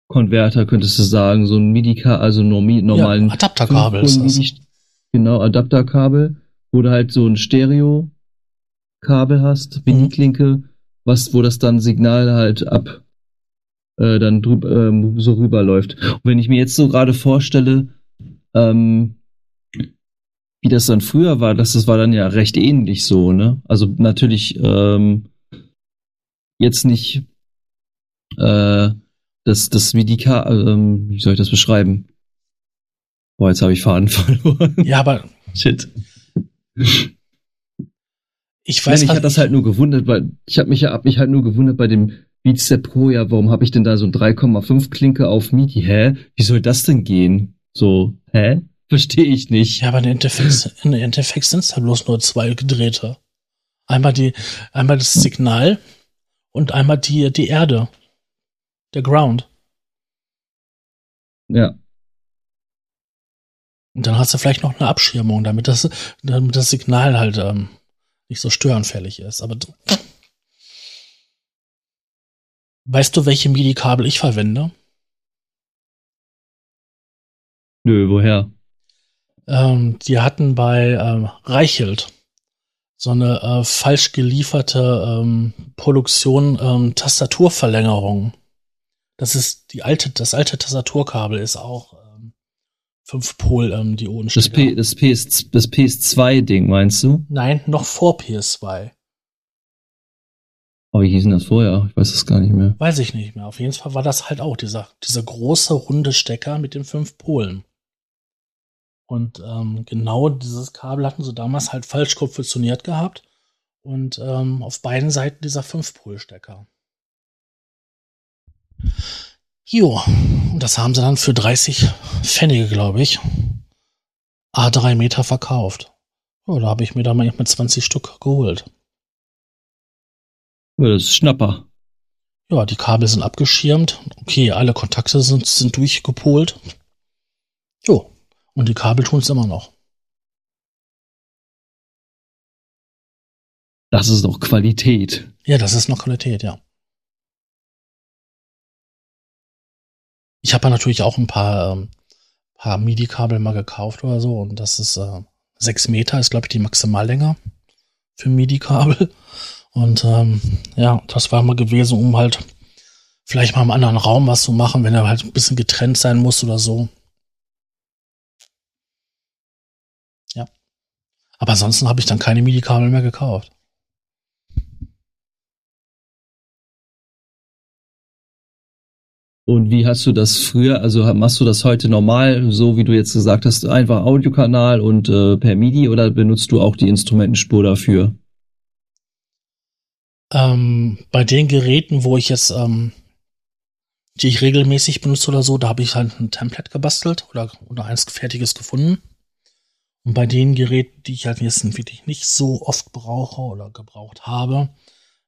Konverter könntest du sagen, so ein MIDI, also normalen ja, Adapterkabel ist das. Genau, Adapterkabel, wo du halt so ein Stereo Kabel hast, MIDI-Klinke, mhm. was, wo das dann Signal halt ab äh, dann drüber, ähm, so rüberläuft. Und wenn ich mir jetzt so gerade vorstelle, ähm, wie das dann früher war, das, das war dann ja recht ähnlich so, ne? Also natürlich ähm, jetzt nicht äh, das, das wie ähm, wie soll ich das beschreiben? Boah, jetzt habe ich Faden verloren. Ja, aber Shit. Ich weiß Nein, ich hatte das halt nur gewundert, weil ich habe mich ja hab mich halt nur gewundert bei dem Beatstep Pro, ja, warum habe ich denn da so ein 3,5 Klinke auf MIDI? Hä? Wie soll das denn gehen? So, hä? Verstehe ich nicht. Ja, aber Endeffekt, im Endeffekt sind es da bloß nur zwei gedrehte. Einmal die, einmal das Signal und einmal die, die Erde. Der Ground. Ja. Und dann hast du vielleicht noch eine Abschirmung, damit das, damit das Signal halt ähm, nicht so störanfällig ist. Aber weißt du, welche MIDI-Kabel ich verwende? Nö, woher? Ähm, die hatten bei ähm, Reichelt so eine äh, falsch gelieferte ähm, Produktion ähm, Tastaturverlängerung. Das ist die alte, das alte Tastaturkabel ist auch ähm, 5 Pol ähm, Das, P, das, PS, das PS2-Ding, meinst du? Nein, noch vor PS2. Oh, wie hieß denn das vorher? Ich weiß es gar nicht mehr. Weiß ich nicht mehr. Auf jeden Fall war das halt auch dieser, dieser große runde Stecker mit den fünf Polen. Und ähm, genau dieses Kabel hatten sie damals halt falsch konfektioniert gehabt. Und ähm, auf beiden Seiten dieser 5-Pol-Stecker. Jo, und das haben sie dann für 30 Pfennige, glaube ich, A3 Meter verkauft. Ja, da habe ich mir da mal mit 20 Stück geholt. Das ist Schnapper. Ja, die Kabel sind abgeschirmt. Okay, alle Kontakte sind, sind durchgepolt. Jo, und die Kabel tun es immer noch. Das ist doch Qualität. Ja, das ist noch Qualität, ja. Ich habe ja natürlich auch ein paar, ähm, paar MIDI-Kabel mal gekauft oder so und das ist äh, 6 Meter, ist glaube ich die Maximallänge für MIDI-Kabel. Und ähm, ja, das war mal gewesen, um halt vielleicht mal im anderen Raum was zu machen, wenn er halt ein bisschen getrennt sein muss oder so. Aber ansonsten habe ich dann keine MIDI-Kabel mehr gekauft. Und wie hast du das früher, also machst du das heute normal, so wie du jetzt gesagt hast, einfach Audiokanal und äh, per MIDI oder benutzt du auch die Instrumentenspur dafür? Ähm, bei den Geräten, wo ich jetzt, ähm, die ich regelmäßig benutze oder so, da habe ich halt ein Template gebastelt oder, oder eins fertiges gefunden. Und bei den Geräten, die ich halt jetzt wirklich nicht so oft brauche oder gebraucht habe,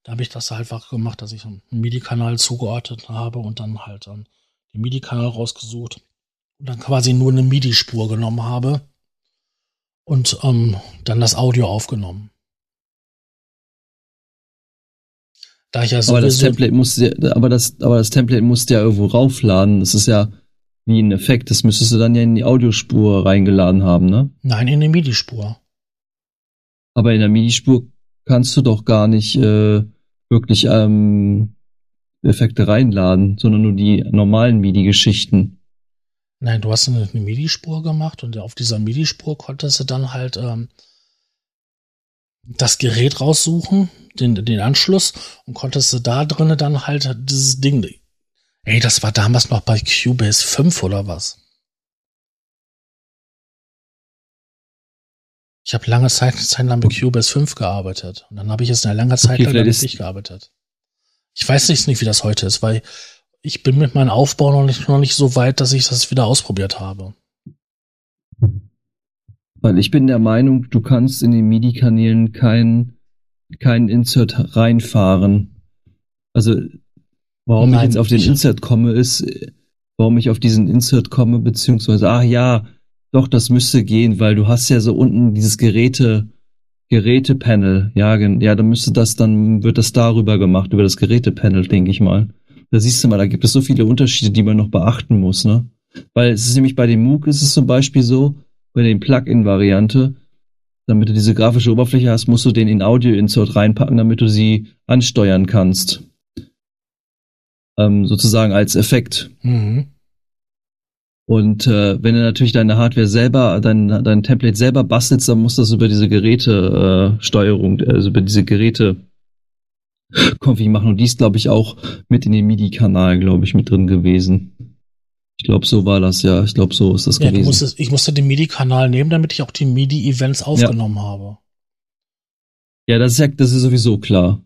da habe ich das einfach gemacht, dass ich einen MIDI-Kanal zugeordnet habe und dann halt dann den MIDI-Kanal rausgesucht und dann quasi nur eine MIDI-Spur genommen habe und ähm, dann das Audio aufgenommen. Da ich ja aber das Template muss aber das aber das Template musst du ja irgendwo raufladen. Das ist ja wie ein Effekt. Das müsstest du dann ja in die Audiospur reingeladen haben, ne? Nein, in die MIDI-Spur. Aber in der MIDI-Spur kannst du doch gar nicht äh, wirklich ähm, Effekte reinladen, sondern nur die normalen MIDI-Geschichten. Nein, du hast eine, eine MIDI-Spur gemacht und auf dieser MIDI-Spur konntest du dann halt ähm, das Gerät raussuchen, den, den Anschluss und konntest du da drinnen dann halt dieses Ding Ey, das war damals noch bei Cubase 5 oder was? Ich habe lange Zeit, Zeit lang mit Cubase 5 gearbeitet. Und dann habe ich jetzt eine lange Zeit okay, lang damit nicht gearbeitet. Ich weiß nicht, wie das heute ist, weil ich bin mit meinem Aufbau noch nicht, noch nicht so weit, dass ich das wieder ausprobiert habe. Weil ich bin der Meinung, du kannst in den MIDI-Kanälen kein, kein Insert reinfahren. Also Warum Nein, ich jetzt auf den Insert komme, ist, warum ich auf diesen Insert komme, beziehungsweise, ach ja, doch, das müsste gehen, weil du hast ja so unten dieses Geräte, Gerätepanel. Ja, ja, dann müsste das, dann wird das darüber gemacht, über das Gerätepanel, denke ich mal. Da siehst du mal, da gibt es so viele Unterschiede, die man noch beachten muss, ne? Weil es ist nämlich bei dem MOOC ist es zum Beispiel so, bei den Plugin-Variante, damit du diese grafische Oberfläche hast, musst du den in Audio-Insert reinpacken, damit du sie ansteuern kannst ähm, sozusagen als Effekt. Mhm. Und äh, wenn du natürlich deine Hardware selber, dein, dein Template selber bastelst, dann musst du das über diese Geräte-Steuerung, äh, also über diese Geräte Config machen. Und die ist, glaube ich, auch mit in den MIDI-Kanal, glaube ich, mit drin gewesen. Ich glaube, so war das, ja. Ich glaube, so ist das Ja, gewesen. musstest, ich musste den MIDI-Kanal nehmen, damit ich auch die MIDI-Events aufgenommen habe. Ja, das ist ja, das ist sowieso klar.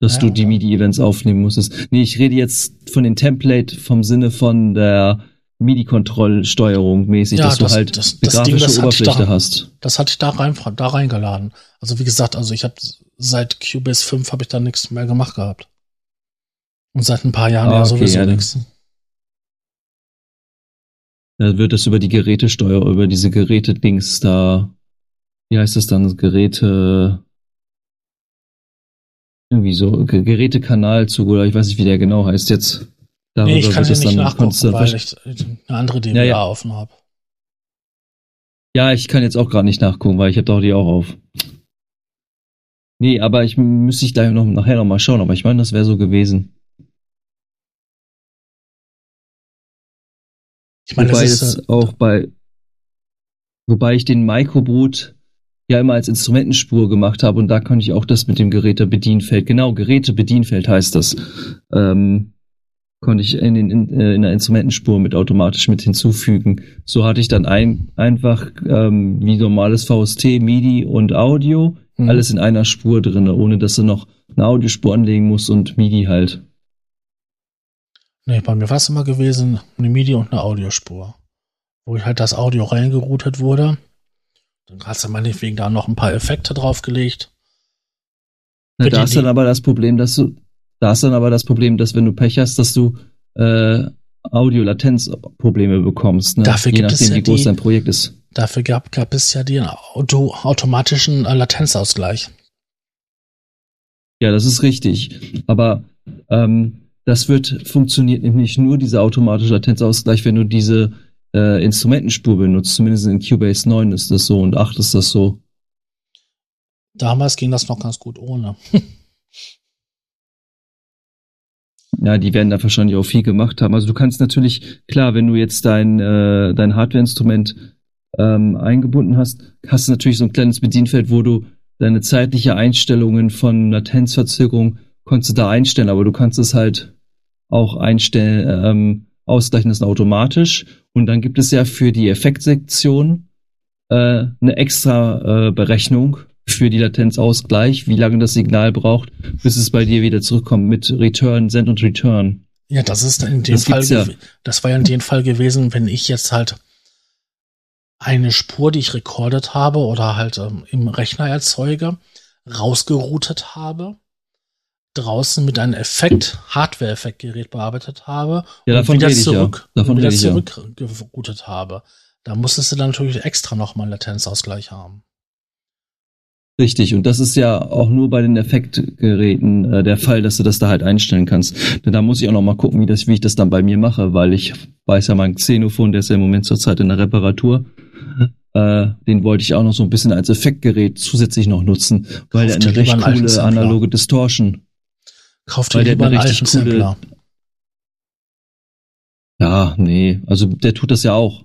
Dass Ja, du die. MIDI-Events aufnehmen musstest. Nee, ich rede jetzt von den Template vom Sinne von der MIDI-Kontrollsteuerung mäßig, Ja, dass du das- halt das- das Ding, grafische das hatte ich Oberfläche da. hast. Das hatte ich da rein, da reingeladen. Also wie gesagt, also ich habe seit Cubase 5 habe ich da nichts mehr gemacht gehabt. Und seit ein paar Jahren Ah, ja okay, sowieso ja, dann- nichts. Da wird das über die Gerätesteuer, über diese Geräte-Dings da, wie heißt das dann, Geräte, irgendwie so, Ge- Gerätekanalzug oder ich weiß nicht, wie der genau heißt jetzt. Darüber Nee, ich kann das nicht nachgucken, weil ich eine andere DWA Ja, ja. offen habe. Ja, ich kann jetzt auch gerade nicht nachgucken, weil ich habe doch die auch auf. Nee, aber ich müsste ich gleich noch nachher noch mal schauen, aber ich meine, das wäre so gewesen. Ich meine, wobei das ist, es äh, auch bei, wobei ich den Microboot ja immer als Instrumentenspur gemacht habe und da konnte ich auch das mit dem Gerätebedienfeld, genau, Gerätebedienfeld heißt das, ähm, konnte ich in, den, in, äh, in der Instrumentenspur mit automatisch mit hinzufügen. So hatte ich dann ein, einfach ähm, wie normales VST, MIDI und Audio, Mhm. alles in einer Spur drin, ohne dass du noch eine Audiospur anlegen musst und MIDI halt. nee, bei mir war es immer gewesen, eine MIDI und eine Audiospur. Wo ich halt das Audio reingeroutet wurde. Dann hast du meinetwegen da noch ein paar Effekte draufgelegt. Na, da ist dann aber das Problem, dass du, da ist dann aber das Problem, dass wenn du Pech hast, dass du äh, Audio-Latenz-Probleme bekommst, ne? Dafür je gibt es nachdem, ja wie groß die- dein Projekt ist. Dafür gab, gab es ja den Auto, automatischen äh, Latenzausgleich. Ja, das ist richtig. Aber ähm, das wird funktioniert nämlich nur dieser automatische Latenzausgleich, wenn du diese äh, Instrumentenspur benutzt. Zumindest in Cubase 9 ist das so und 8 ist das so. Damals ging das noch ganz gut ohne. Ja, die werden da wahrscheinlich auch viel gemacht haben. Also du kannst natürlich, klar, wenn du jetzt dein, äh, dein Hardware-Instrument ähm, eingebunden hast, hast du natürlich so ein kleines Bedienfeld, wo du deine zeitliche Einstellungen von Latenzverzögerung konntest du da einstellen, aber du kannst es halt auch einstellen, ähm, ausgleichen lassen automatisch. Und dann gibt es ja für die Effektsektion äh, eine extra äh, Berechnung für die Latenzausgleich, wie lange das Signal braucht, bis es bei dir wieder zurückkommt mit Return, Send und Return. Ja, das ist in dem Das Fall, ja. das war ja in dem Fall gewesen, wenn ich jetzt halt eine Spur, die ich rekordet habe oder halt ähm, im Rechner erzeuge, rausgeroutet habe, draußen mit einem Effekt, Hardware-Effektgerät bearbeitet habe Ja, und wieder ja. zurück, Davon und wieder ich ja. zurückgeroutet habe. Da musstest du dann natürlich extra nochmal einen Latenzausgleich haben. Richtig, und das ist ja auch nur bei den Effektgeräten äh, der Fall, dass du das da halt einstellen kannst. Denn da muss ich auch noch mal gucken, wie, das, wie ich das dann bei mir mache, weil ich weiß ja, mein Xenophon, der ist ja im Moment zurzeit in der Reparatur, äh, den wollte ich auch noch so ein bisschen als Effektgerät zusätzlich noch nutzen, weil der Kauf dir eine recht coole analoge Distortion. Kauf dir Weil der eine richtig coole-. Ja, nee, also der tut das ja auch.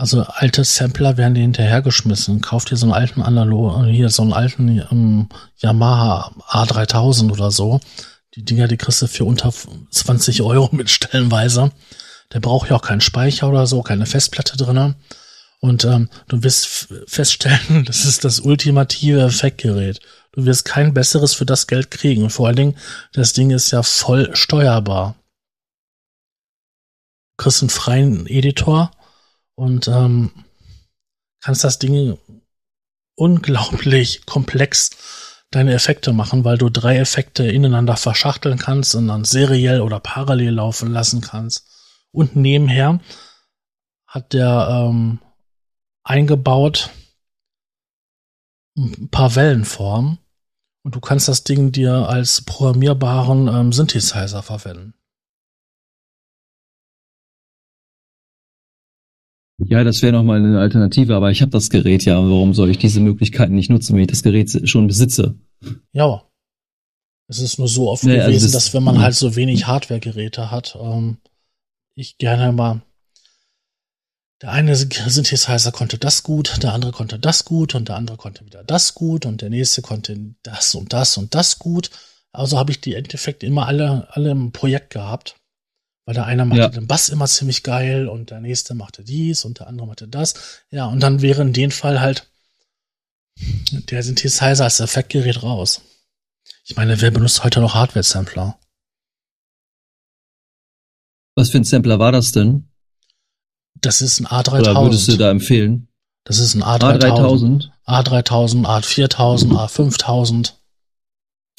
Also alte Sampler werden dir hinterhergeschmissen. Kauf dir so einen alten Analog, hier so einen alten ähm, Yamaha A3000 oder so. Die Dinger, die kriegst du für unter 20 Euro mit stellenweise. Der braucht ja auch keinen Speicher oder so, keine Festplatte drinne. Und ähm, du wirst feststellen, das ist das ultimative Effektgerät. Du wirst kein besseres für das Geld kriegen. Vor allen Dingen, das Ding ist ja voll steuerbar. Du kriegst einen freien Editor und ähm, kannst das Ding unglaublich komplex deine Effekte machen, weil du drei Effekte ineinander verschachteln kannst und dann seriell oder parallel laufen lassen kannst. Und nebenher hat der ähm, eingebaut ein paar Wellenformen und du kannst das Ding dir als programmierbaren ähm, Synthesizer verwenden. Ja, das wäre noch mal eine Alternative, aber ich habe das Gerät ja. Warum soll ich diese Möglichkeiten nicht nutzen, wenn ich das Gerät schon besitze? Ja. Es ist nur so oft Nee, also gewesen, das- dass wenn man halt so wenig Hardware-Geräte hat, ähm, ich gerne mal der eine Synthesizer konnte das gut, der andere konnte das gut und der andere konnte wieder das gut und der nächste konnte das und das und das gut. Also habe ich die Endeffekte immer alle, alle im Projekt gehabt, Weil der eine machte Ja. den Bass immer ziemlich geil und der nächste machte dies und der andere machte das. Ja, und dann wäre in dem Fall halt der Synthesizer als Effektgerät raus. Ich meine, wer benutzt heute noch Hardware-Sampler? Was für ein Sampler war das denn? Das ist ein Oder würdest du A3000. da empfehlen? Das ist ein A3000. A3000 A3000, A4000, A5000.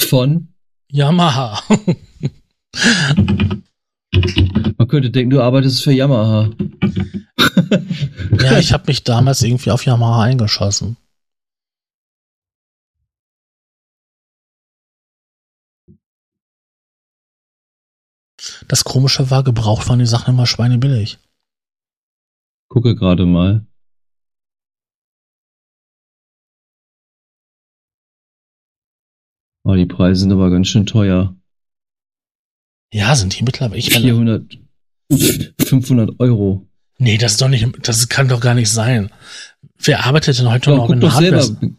von? Yamaha. Man könnte denken, du arbeitest für Yamaha. ja, ich habe mich damals irgendwie auf Yamaha eingeschossen. Das Komische war, gebraucht waren die Sachen immer schweinebillig. Gucke gerade mal. Oh, die Preise sind aber ganz schön teuer. Ja, sind die mittlerweile. Ich meine, 400, 500 Euro. nee, das ist doch nicht, das kann doch gar nicht sein. Wer arbeitet denn heute Doch, noch doch Hardware? selber.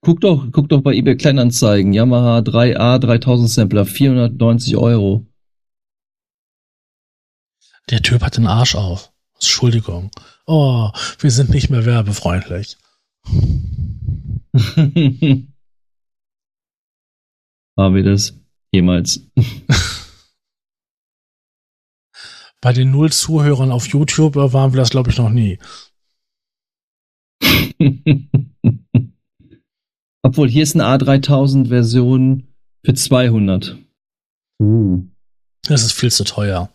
Guck doch, guck doch bei eBay Kleinanzeigen. Yamaha 3A 3000 Sampler, 490 Euro. Der Typ hat den Arsch auf. Entschuldigung. Oh, wir sind nicht mehr werbefreundlich. Haben wir das jemals? Bei den null Zuhörern auf YouTube äh, waren wir das, glaube ich, noch nie. Obwohl, hier ist eine A3000 Version für 200. Uh. Das ist viel zu teuer.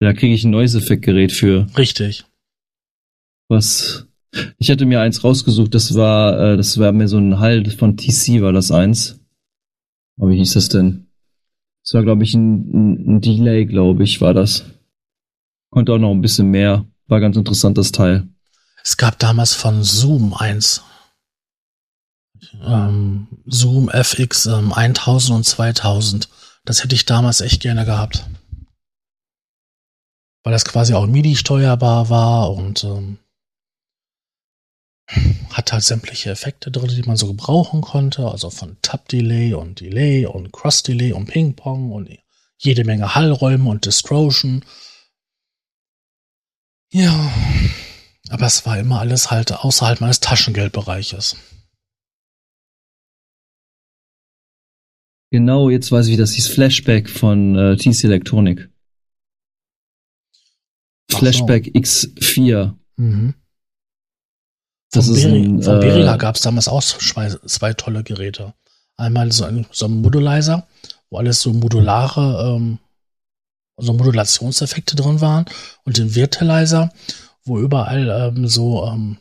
Da kriege ich ein neues Effektgerät für. Richtig. Was? Ich hatte mir eins rausgesucht, das war, äh, das war mir so ein Hall von TC, war das eins. Aber wie hieß das denn? Das war, glaube ich, ein, ein, ein Delay, glaube ich, war das. Konnte auch noch ein bisschen mehr. War ganz interessant, das Teil. Es gab damals von Zoom eins. Ähm, Zoom FX ähm, 1000 und 2000. Das hätte ich damals echt gerne gehabt. Weil das quasi auch MIDI steuerbar war und ähm, hat halt sämtliche Effekte drin, die man so gebrauchen konnte. Also von Tap Delay und Delay und Cross Delay und Ping Pong und jede Menge Hallräume und Distortion. Ja, aber es war immer alles halt außerhalb meines Taschengeldbereiches. Genau, jetzt weiß ich, wie das hieß. Flashback von äh, TC Electronic. Ach so. Flashback X4. Mhm. Das von ist Beri ein, von äh, Behringer gab es damals auch zwei, zwei tolle Geräte. Einmal so ein, so ein Modulizer, wo alles so modulare, ähm, so Modulationseffekte drin waren und den Virtualizer, wo überall ähm, so ähm,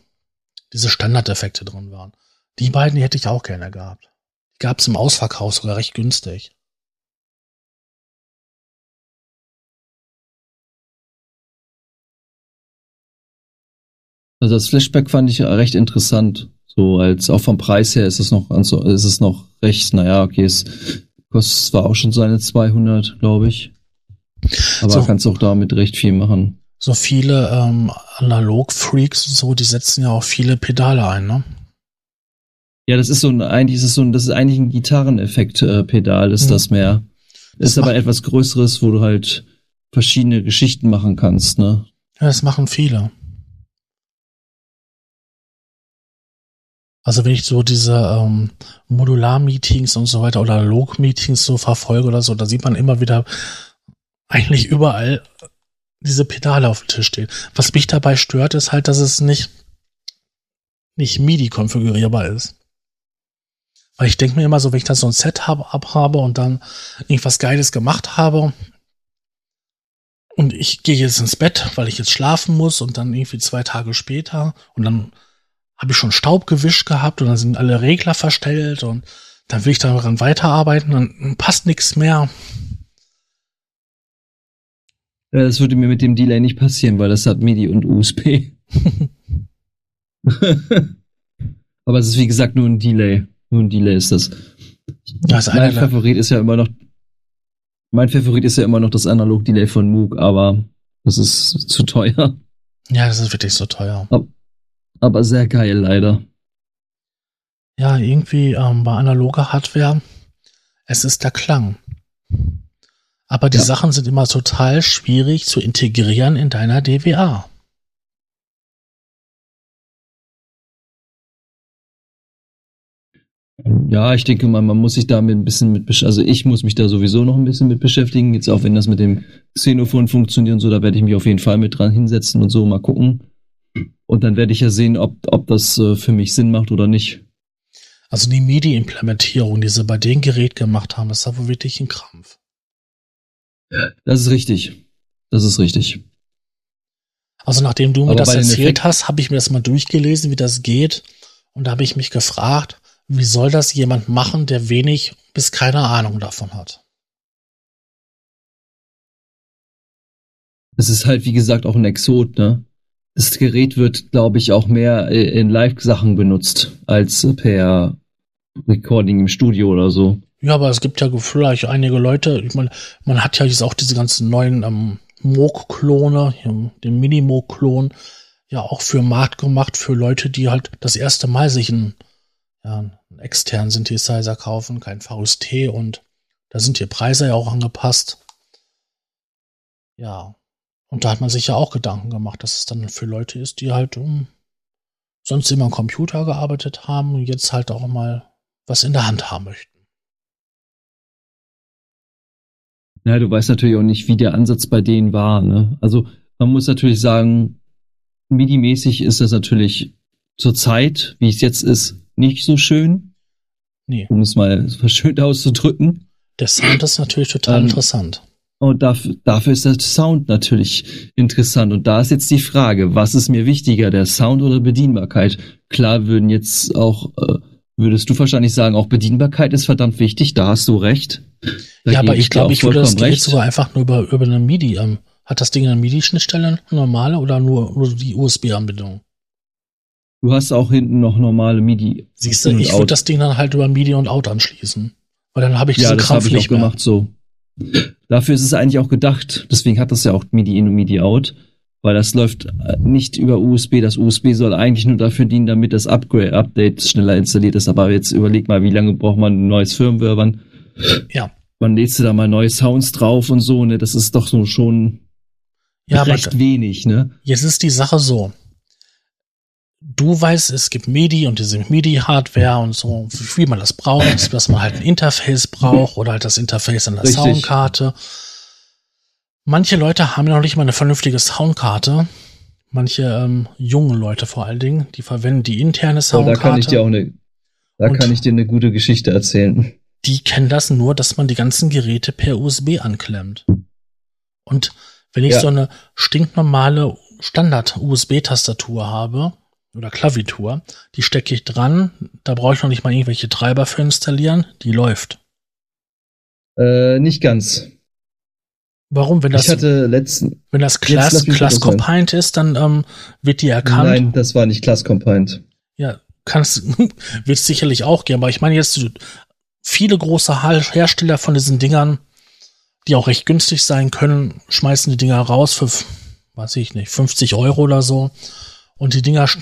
diese Standardeffekte drin waren. Die beiden, die hätte ich auch gerne gehabt. Die gab es im Ausverkauf sogar recht günstig. Also das Flashback fand ich recht interessant. So als auch vom Preis her ist es noch, also ist es noch recht, naja, okay, es kostet zwar auch schon seine 200, glaube ich. Aber So. kannst auch damit recht viel machen. So viele ähm, Analog-Freaks und so, die setzen ja auch viele Pedale ein, ne? Ja, das ist so ein, eigentlich ist es so ein, das ist eigentlich ein Gitarreneffekt-Pedal, ist Mhm. das mehr. Das ist aber etwas Größeres, wo du halt verschiedene Geschichten machen kannst, ne? Ja, das machen viele. Also wenn ich so diese ähm, Modular-Meetings und so weiter oder Log-Meetings so verfolge oder so, da sieht man immer wieder eigentlich überall diese Pedale auf dem Tisch stehen. Was mich dabei stört, ist halt, dass es nicht, nicht MIDI konfigurierbar ist. Weil ich denke mir immer so, wenn ich da so ein Set hab, abhabe und dann irgendwas Geiles gemacht habe und ich gehe jetzt ins Bett, weil ich jetzt schlafen muss und dann irgendwie zwei Tage später und dann habe ich schon Staub gewischt gehabt und dann sind alle Regler verstellt und dann will ich daran weiterarbeiten, dann passt nichts mehr. Das würde mir mit dem Delay nicht passieren, weil das hat MIDI und USB. aber es ist wie gesagt nur ein Delay. Nur ein Delay ist das. Ja, ist mein Favorit ist ja immer noch, mein Favorit ist ja immer noch das Analog-Delay von Moog, aber das ist zu teuer. Ja, das ist wirklich so teuer. Aber sehr geil, leider. Ja, irgendwie ähm, bei analoger Hardware, es ist der Klang. Aber die Ja. Sachen sind immer total schwierig zu integrieren in deiner DWA. Ja, ich denke mal, man muss sich damit ein bisschen mit, besch- also ich muss mich da sowieso noch ein bisschen mit beschäftigen. Jetzt auch wenn das mit dem Xenophon funktioniert und so, da werde ich mich auf jeden Fall mit dran hinsetzen und so mal gucken. Und dann werde ich ja sehen, ob, ob das äh, für mich Sinn macht oder nicht. Also die MIDI-Implementierung, die sie bei dem Gerät gemacht haben, das war wohl wirklich ein Krampf. Das ist richtig. Das ist richtig. Also nachdem du mir Aber das erzählt hast, habe ich mir das mal durchgelesen, wie das geht. Und da habe ich mich gefragt, wie soll das jemand machen, der wenig bis keine Ahnung davon hat? Es ist halt, wie gesagt, auch ein Exot, ne? Das Gerät wird, glaube ich, auch mehr äh, in Live-Sachen benutzt als per Recording im Studio oder so. Ja, aber es gibt ja vielleicht einige Leute, ich meine, man hat ja jetzt auch diese ganzen neuen ähm, Moog-Klone, den Mini-Moog-Klon, ja auch für Markt gemacht, für Leute, die halt das erste Mal sich einen, ja, einen externen Synthesizer kaufen, kein VST und da sind die Preise ja auch angepasst. Ja. Und da hat man sich ja auch Gedanken gemacht, dass es dann für Leute ist, die halt um, sonst immer am Computer gearbeitet haben und jetzt halt auch mal was in der Hand haben möchten. Ja, du weißt natürlich auch nicht, wie der Ansatz bei denen war, ne? Also, man muss natürlich sagen, MIDI-mäßig ist das natürlich zur Zeit, wie es jetzt ist, nicht so schön, Nee. um es mal verschönt auszudrücken. Der Sound ist natürlich total Ähm, interessant. Und dafür, dafür ist der Sound natürlich interessant. Und da ist jetzt die Frage, was ist mir wichtiger, der Sound oder Bedienbarkeit? Klar würden jetzt auch, äh, würdest du wahrscheinlich sagen, auch Bedienbarkeit ist verdammt wichtig, da hast du recht. Da ja, aber ich glaube, ich würde das Gerät recht. sogar einfach nur über, über eine MIDI. Ähm, hat das Ding eine MIDI-Schnittstelle, normale, oder nur, nur die USB-Anbindung? Du hast auch hinten noch normale MIDI. Siehst du, ich würde das Ding dann halt über MIDI und Out anschließen. Weil dann habe ich Ja, diesen Krampf nicht mehr. gemacht so. Dafür ist es eigentlich auch gedacht. Deswegen hat das ja auch MIDI in und MIDI out. Weil das läuft äh, nicht über USB. Das USB soll eigentlich nur dafür dienen, damit das Upgrade, Update schneller installiert ist. Aber jetzt überleg mal, wie lange braucht man ein neues Firmware? Wann, Ja. wann lädst du da mal neue Sounds drauf und so, ne? Das ist doch so schon Ja, recht wenig, ne? Jetzt ist die Sache so. Du weißt, es gibt MIDI und diese MIDI-Hardware und so, wie man das braucht, dass man halt ein Interface braucht oder halt das Interface an der Richtig. Soundkarte. Manche Leute haben ja noch nicht mal eine vernünftige Soundkarte. Manche ähm, junge Leute vor allen Dingen, die verwenden die interne Aber Soundkarte. da kann ich dir auch eine, da kann ich dir eine gute Geschichte erzählen. die kennen das nur, dass man die ganzen Geräte per USB anklemmt. Und wenn ich Ja. so eine stinknormale Standard-USB-Tastatur habe oder Klaviatur, die stecke ich dran, da brauche ich noch nicht mal irgendwelche Treiber für installieren, die läuft. Äh, nicht ganz. Warum? Wenn das, ich hatte letzten, wenn das lass Class, Class. Compiled ist, dann ähm, wird die erkannt. nein, das war nicht Class Compiled. Ja, kannst, wird es sicherlich auch geben, aber ich meine jetzt viele große Hersteller von diesen Dingern, die auch recht günstig sein können, schmeißen die Dinger raus für, weiß ich nicht, 50 Euro oder so. Und die Dinger sch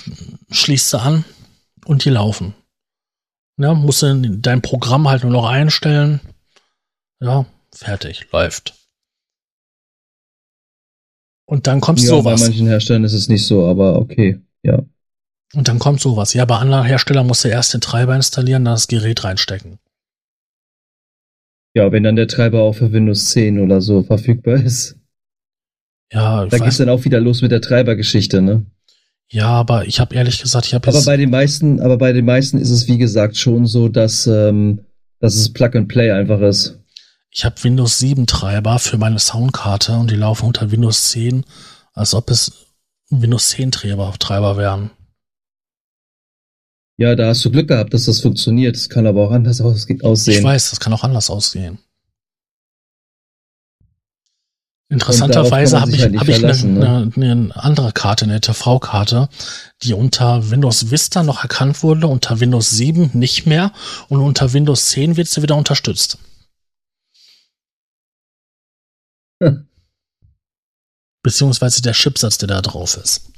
schließt du an und die laufen. Ja, musst du in dein Programm halt nur noch einstellen. Ja, fertig, läuft. Und dann kommt Ja, sowas. bei manchen Herstellern ist es nicht so, aber okay, ja. Und dann kommt sowas. Ja, bei anderen Herstellern musst du erst den Treiber installieren, dann das Gerät reinstecken. Ja, wenn dann der Treiber auch für Windows 10 oder so verfügbar ist. Ja, Da geht's dann auch wieder los mit der Treibergeschichte, ne? Ja, aber ich habe ehrlich gesagt, ich habe Aber bei den meisten, aber bei den meisten ist es wie gesagt schon so, dass, ähm, dass es Plug and Play einfach ist. ich habe Windows 7 Treiber für meine Soundkarte und die laufen unter Windows 10, als ob es Windows 10 Treiber, Treiber wären. Ja, da hast du Glück gehabt, dass das funktioniert. Es kann aber auch anders ausge- Ich aussehen. weiß, das kann auch anders ausgehen. Und Interessanterweise habe ich, halt hab ich eine, ne? eine, andere Karte, eine TV-Karte, die unter Windows Vista noch erkannt wurde, unter Windows 7 nicht mehr und unter Windows 10 wird sie wieder unterstützt. Hm. Beziehungsweise der Chipsatz, der da drauf ist.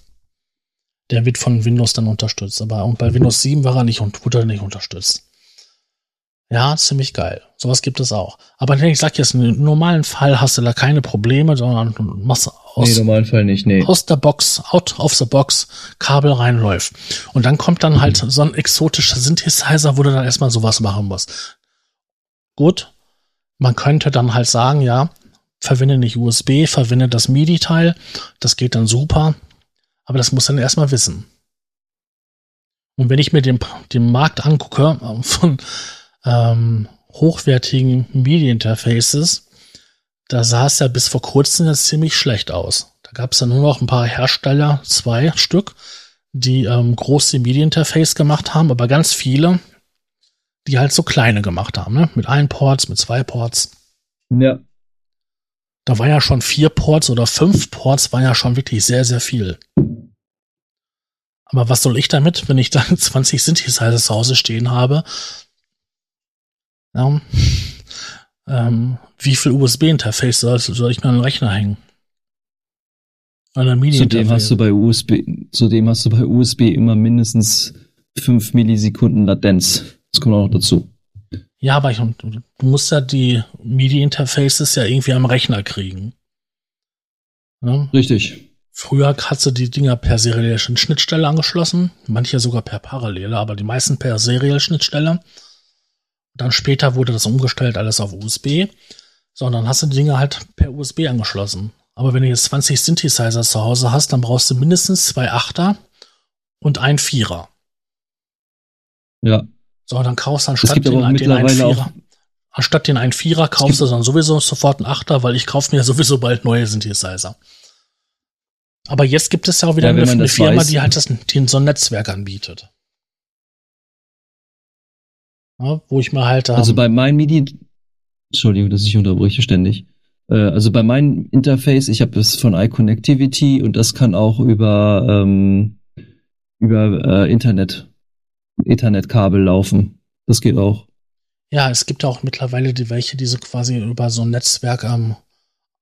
Der wird von Windows dann unterstützt. Aber und bei Windows 7 war er nicht und wurde er nicht unterstützt. Ja, ziemlich geil. Sowas gibt es auch. Aber ich sag jetzt, im normalen Fall hast du da keine Probleme, sondern machst aus, nee, normalen Fall nicht, nee. aus der Box, out of the box, Kabel reinläuft. Und dann kommt dann halt so ein exotischer Synthesizer, wo du dann erstmal sowas machen musst. Gut, man könnte dann halt sagen, ja, verwende nicht USB, verwende das MIDI-Teil, das geht dann super, aber das muss dann erstmal wissen. Und wenn ich mir den, den Markt angucke äh, von ähm, hochwertigen MIDI-Interfaces, da sah es ja bis vor kurzem jetzt ziemlich schlecht aus. Da gab es ja nur noch ein paar Hersteller, zwei Stück, die ähm, große MIDI-Interface gemacht haben, aber ganz viele, die halt so kleine gemacht haben, ne? Mit ein Ports, mit zwei Ports. Ja. Da war ja schon vier Ports oder fünf Ports, war ja schon wirklich sehr, sehr viel. Aber was soll ich damit, wenn ich dann 20 Synthesizer zu Hause stehen habe? Ja, ähm, wie viel USB-Interface soll, soll, ich mir an den Rechner hängen? An MIDI zudem hast du bei USB, zudem hast du bei USB immer mindestens 5 Millisekunden Latenz. Das kommt auch noch dazu. Ja, aber ich, du musst ja die MIDI-Interfaces ja irgendwie am Rechner kriegen. Ja? Richtig. Früher hast du die Dinger per serielle Schnittstelle angeschlossen, manche sogar per Parallele, aber die meisten per serielle Schnittstelle. Dann später wurde das umgestellt, alles auf USB. So, und dann hast du die Dinger halt per USB angeschlossen. Aber wenn du jetzt 20 Synthesizer zu Hause hast, dann brauchst du mindestens zwei Achter und ein Vierer. Ja. So, dann kaufst du anstatt den, den einen Vierer. Anstatt den einen Vierer kaufst du dann sowieso sofort einen Achter, weil ich kaufe mir sowieso bald neue Synthesizer. Aber jetzt gibt es ja auch wieder ja, eine, eine Firma, weiß. die halt das, die so ein Netzwerk anbietet. Ja, wo ich mir halt. Ähm, also bei meinem MIDI, Entschuldigung, dass ich unterbreche ständig. Äh, also bei meinem Interface, ich habe es von iConnectivity und das kann auch über ähm, über äh, Internet Ethernet-Kabel laufen. Das geht auch. Ja, es gibt auch mittlerweile die welche, die so quasi über so ein Netzwerk ähm,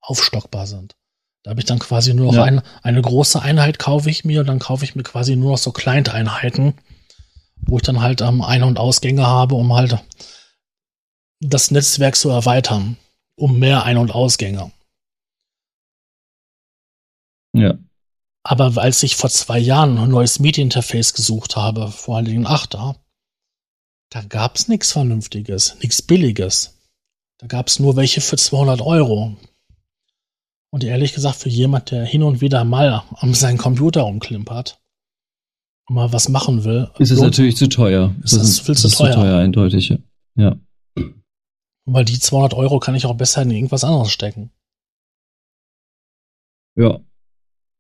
aufstockbar sind. Da habe ich dann quasi nur noch ja. ein, eine große Einheit kaufe ich mir und dann kaufe ich mir quasi nur noch so Client-Einheiten, wo ich dann halt ähm, Ein- und Ausgänge habe, um halt das Netzwerk zu erweitern, um mehr Ein- und Ausgänge. Ja. Aber als ich vor zwei Jahren ein neues Media-Interface gesucht habe, vor allen Dingen Achter, da gab es nichts Vernünftiges, nichts Billiges. Da gab es nur welche für 200 Euro. Und ehrlich gesagt, für jemand, der hin und wieder mal an seinen Computer umklimpert mal was machen will, ist es natürlich zu teuer. Ist das, ist viel zu teuer. zu teuer, eindeutig. Ja. Weil die 200 Euro kann ich auch besser in irgendwas anderes stecken. Ja,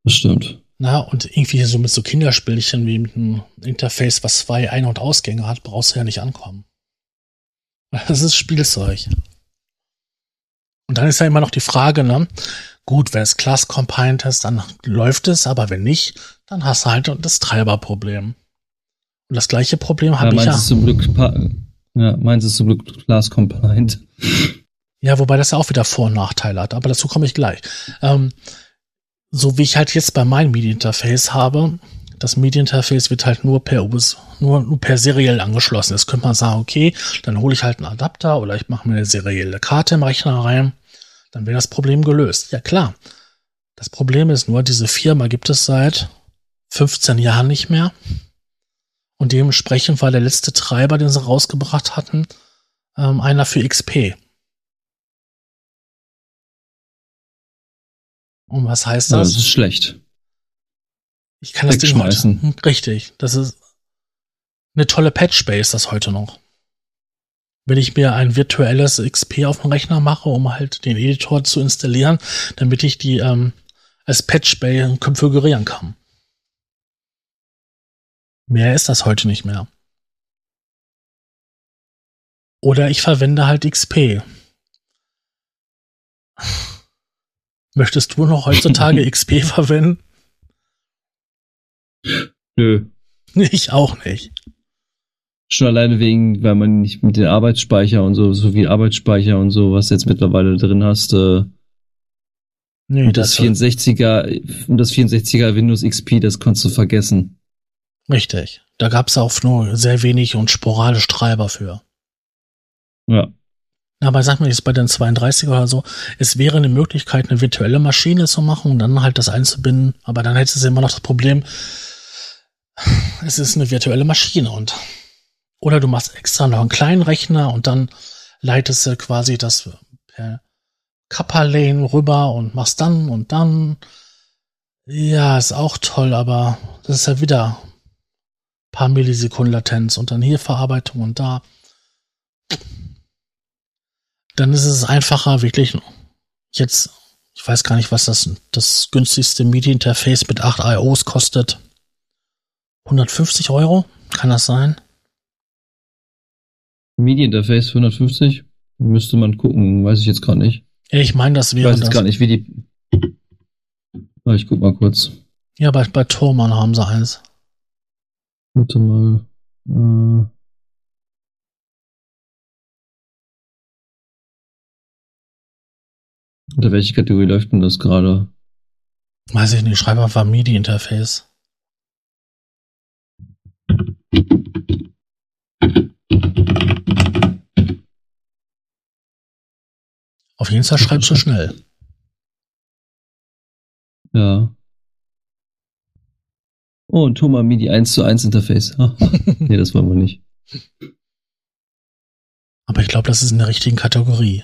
das stimmt. Na, und irgendwie so mit so Kinderspielchen wie mit einem Interface, was zwei Ein- und Ausgänge hat, brauchst du ja nicht ankommen. Das ist Spielzeug. Und dann ist ja immer noch die Frage, ne? Gut, wenn es Class Compiled ist, dann läuft es, aber wenn nicht, dann hast du halt das Treiberproblem. Und das gleiche Problem habe ja, ich ja. Zum Glück, ja, meins ist zum Glück Class Compliant. Ja, wobei das ja auch wieder Vor- und Nachteile hat, aber dazu komme ich gleich. Ähm, so wie ich halt jetzt bei meinem MIDI-Interface habe, das MIDI-Interface wird halt nur per US, nur, nur per seriell angeschlossen. Jetzt könnte man sagen, okay, dann hole ich halt einen Adapter oder ich mache mir eine serielle Karte im Rechner rein. Dann wäre das Problem gelöst. Ja klar. Das Problem ist nur, diese Firma gibt es seit 15 Jahren nicht mehr. Und dementsprechend war der letzte Treiber, den sie rausgebracht hatten, ähm, einer für XP. Und was heißt das? Ja, das ist schlecht. Ich kann das Ding heute, richtig. Das ist eine tolle Patchbase, das heute noch. Wenn ich mir ein virtuelles XP auf dem Rechner mache, um halt den Editor zu installieren, damit ich die ähm, als Patchbay konfigurieren kann. Mehr ist das heute nicht mehr. Oder ich verwende halt XP. Möchtest du noch heutzutage XP verwenden? Nö. Ich auch nicht. Schon alleine wegen, weil man nicht mit den Arbeitsspeicher und so, so viel Arbeitsspeicher und so, was jetzt mittlerweile drin hast, äh, nee, und das, das 64er, und das 64er Windows XP, das konntest du vergessen. Richtig. Da gab es auch nur sehr wenig und sporadisch Treiber für. Ja. Aber sag mal, jetzt bei den 32 oder so, es wäre eine Möglichkeit, eine virtuelle Maschine zu machen und dann halt das einzubinden. Aber dann hättest du immer noch das Problem, es ist eine virtuelle Maschine und oder du machst extra noch einen kleinen Rechner und dann leitest du quasi das per Kappa-Lane rüber und machst dann und dann. Ja, ist auch toll, aber das ist ja wieder paar Millisekunden Latenz und dann hier Verarbeitung und da. Dann ist es einfacher, wirklich jetzt, ich weiß gar nicht, was das, das günstigste MIDI-Interface mit 8 IOs kostet. 150 Euro? Kann das sein? MIDI-Interface 150? Müsste man gucken, weiß ich jetzt gerade nicht. Ich meine, das wäre. Ich weiß jetzt gar nicht, wie die. Ich guck mal kurz. Ja, bei, bei Thormann haben sie eins. Warte mal. Äh. Unter welche Kategorie läuft denn das gerade? Weiß ich nicht, schreib einfach MIDI-Interface. Auf jeden Fall schreibst du schnell. Ja. Oh, und Thomas MIDI 1 zu 1 Interface. nee, das wollen wir nicht. Aber ich glaube, das ist in der richtigen Kategorie.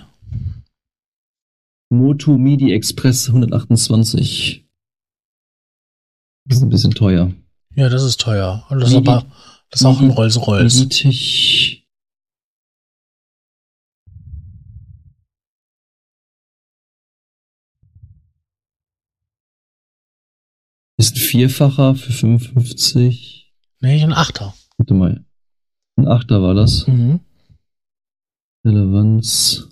Moto MIDI Express 128. Das ist ein bisschen teuer. Ja, das ist teuer. Und das ist aber das ist auch ein Rolls-Royce. Ist ein Vierfacher für 55? Nee, ein Achter. Warte mal. Ein Achter war das. Mhm. Relevanz.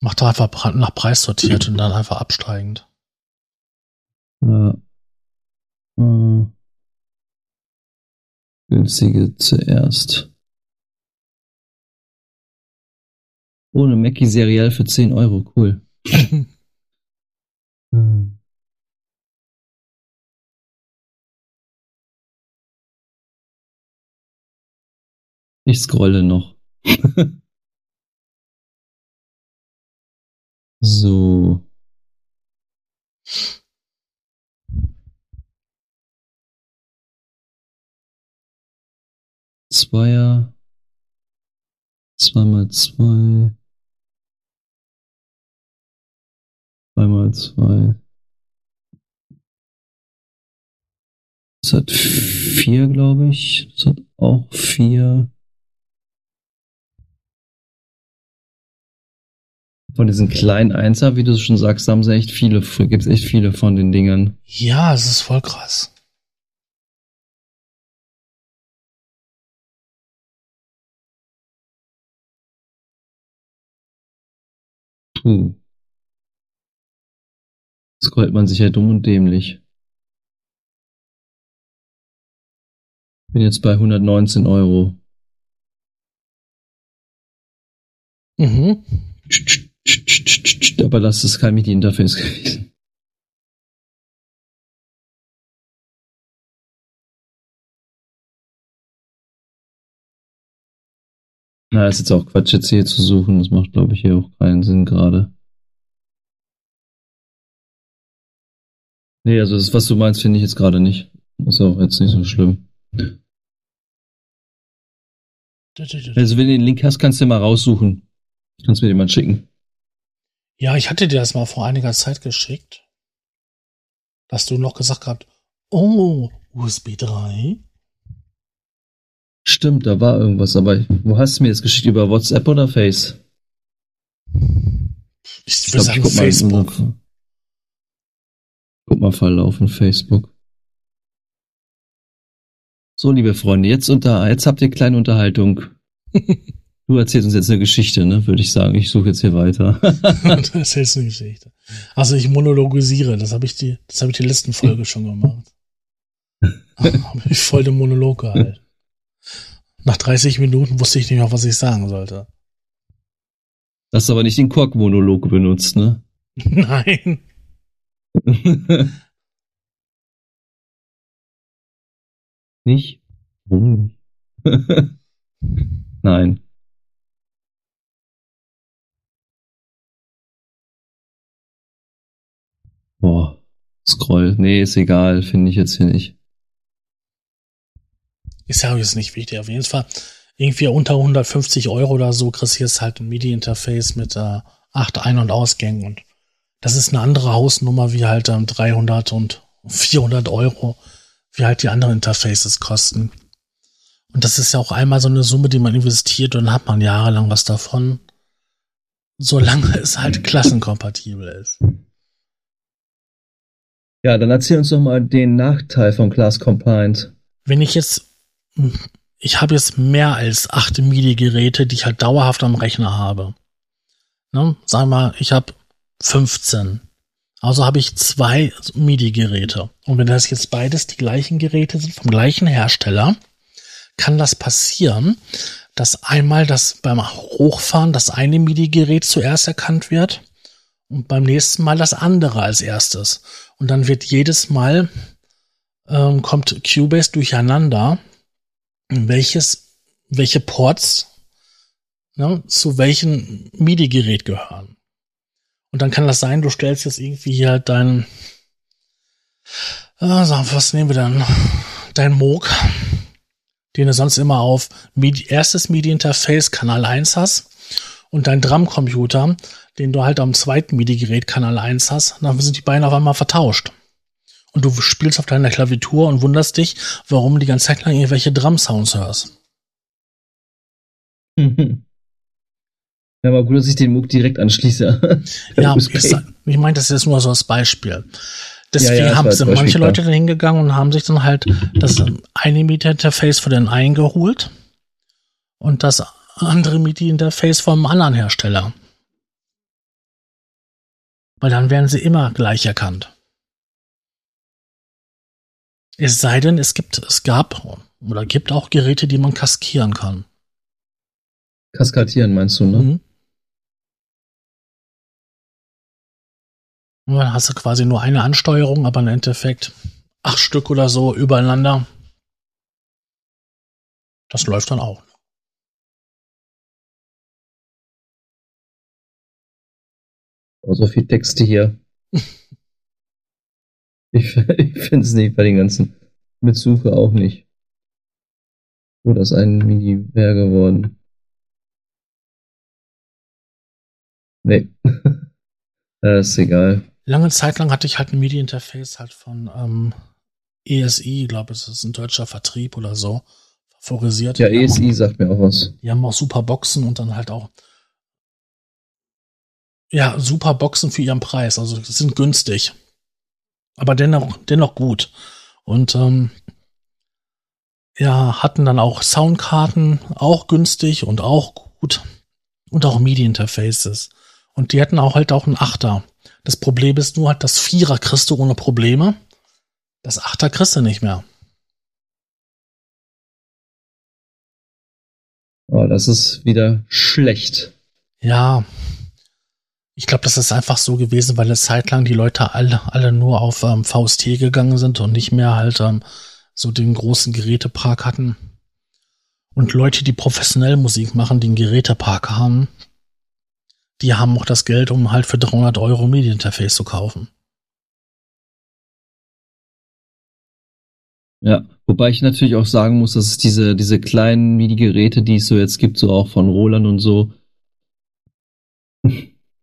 Macht einfach nach Preis sortiert und dann einfach absteigend. Ja. Hm. Günstige zuerst. Ohne Mackie Serial für 10 Euro. Cool. Ich scrolle noch. so. Zweier. Zweimal zwei. Zweimal zwei. Das hat vier, glaube ich. Das hat auch vier. Von diesen kleinen Einser, wie du schon sagst, haben sie echt viele, gibt es echt viele von den Dingern. Ja, es ist voll krass. Puh. Scrollt man sich ja dumm und dämlich. Bin jetzt bei 119 Euro. Mhm. Aber das ist kein MIDI-Interface gewesen. Na, ist jetzt auch Quatsch, jetzt hier zu suchen. Das macht, glaube ich, hier auch keinen Sinn gerade. Nee, also das, was du meinst, finde ich jetzt gerade nicht. Ist auch jetzt nicht so schlimm. Also wenn du den Link hast, kannst du mal raussuchen. Kannst mir den mal schicken. Ja, ich hatte dir das mal vor einiger Zeit geschickt. Dass du noch gesagt hast, oh, USB 3. Stimmt, da war irgendwas, aber wo hast du mir das geschickt? Über WhatsApp oder Face? Ich, ich würde sagen Facebook. Mal, guck mal Verlauf in Facebook. So, liebe Freunde, jetzt unter, jetzt habt ihr kleine Unterhaltung. Du erzählst uns jetzt eine Geschichte, ne? Würde ich sagen. Ich suche jetzt hier weiter. du erzählst eine Geschichte. Also ich monologisiere, das habe ich die, das habe ich die letzten Folge schon gemacht. habe ich voll den Monolog gehalten. Nach 30 Minuten wusste ich nicht mehr, was ich sagen sollte. Hast aber nicht den Kork-Monolog benutzt, ne? Nein. nicht? Warum? Nein. Boah. Scroll. Nee, ist egal. Finde ich jetzt hier nicht. Ist ja jetzt nicht wichtig. Auf jeden Fall irgendwie unter 150 Euro oder so kriegst du jetzt halt ein MIDI-Interface mit äh, acht Ein- und Ausgängen und das ist eine andere Hausnummer wie halt ähm, 300 und 400 Euro, wie halt die anderen Interfaces kosten. Und das ist ja auch einmal so eine Summe, die man investiert und dann hat man jahrelang was davon, solange es halt klassenkompatibel ist. Ja, dann erzähl uns doch mal den Nachteil von Class Compliant. Wenn ich jetzt, ich habe jetzt mehr als acht MIDI-Geräte, die ich halt dauerhaft am Rechner habe. Ne? Sagen wir mal, ich habe 15. Also habe ich zwei MIDI-Geräte. Und wenn das jetzt beides die gleichen Geräte sind, vom gleichen Hersteller, kann das passieren, dass einmal das beim Hochfahren das eine MIDI-Gerät zuerst erkannt wird und beim nächsten Mal das andere als erstes. Und dann wird jedes Mal ähm, kommt Cubase durcheinander, welches, welche Ports ne, zu welchem MIDI-Gerät gehören. Und dann kann das sein, du stellst jetzt irgendwie hier dein, äh, was nehmen wir dann? Dein Moog, den du sonst immer auf MIDI, erstes MIDI-Interface Kanal 1 hast und dein Drumcomputer, den du halt am zweiten MIDI-Gerät Kanal 1 hast, dann sind die beiden auf einmal vertauscht. Und du spielst auf deiner Klaviatur und wunderst dich, warum du die ganze Zeit lang irgendwelche Drum-Sounds hörst. Mhm. Ja, aber gut, dass ich den MOOC direkt anschließe. ja, ich, ich meine, das ist jetzt nur so als Beispiel. Deswegen ja, ja, haben sind manche klar. Leute da hingegangen und haben sich dann halt das eine MIDI-Interface für den einen geholt und das andere MIDI-Interface vom anderen Hersteller. Weil dann werden sie immer gleich erkannt. Es sei denn, es gibt, es gab oder gibt auch Geräte, die man kaskieren kann. Kaskadieren meinst du, ne? Mhm. Und dann hast du quasi nur eine Ansteuerung, aber im Endeffekt acht Stück oder so übereinander. Das läuft dann auch. Oh, so viel Texte hier. ich ich finde es nicht bei den ganzen. Mit Suche auch nicht. So, das ein Mini wäre geworden. Nee. das ist egal. Lange Zeit lang hatte ich halt ein MIDI-Interface halt von ähm, ESI, glaube ich, das ist ein deutscher Vertrieb oder so, favorisiert. Ja, ESI auch, sagt mir auch was. Die haben auch super Boxen und dann halt auch ja, super Boxen für ihren Preis. Also sind günstig. Aber dennoch, dennoch gut. Und ähm, ja, hatten dann auch Soundkarten, auch günstig und auch gut. Und auch MIDI-Interfaces. Und die hätten auch halt auch einen Achter. Das Problem ist nur halt, das Vierer kriegst du ohne Probleme. Das Achter kriegst du nicht mehr. Oh, das ist wieder schlecht. Ja, ich glaube, das ist einfach so gewesen, weil eine Zeit lang die Leute alle, alle nur auf ähm, VST gegangen sind und nicht mehr halt ähm, so den großen Gerätepark hatten. Und Leute, die professionell Musik machen, die einen Gerätepark haben, die haben auch das Geld, um halt für 300 Euro MIDI-Interface zu kaufen. Ja, wobei ich natürlich auch sagen muss, dass es diese, diese kleinen MIDI-Geräte, die es so jetzt gibt, so auch von Roland und so,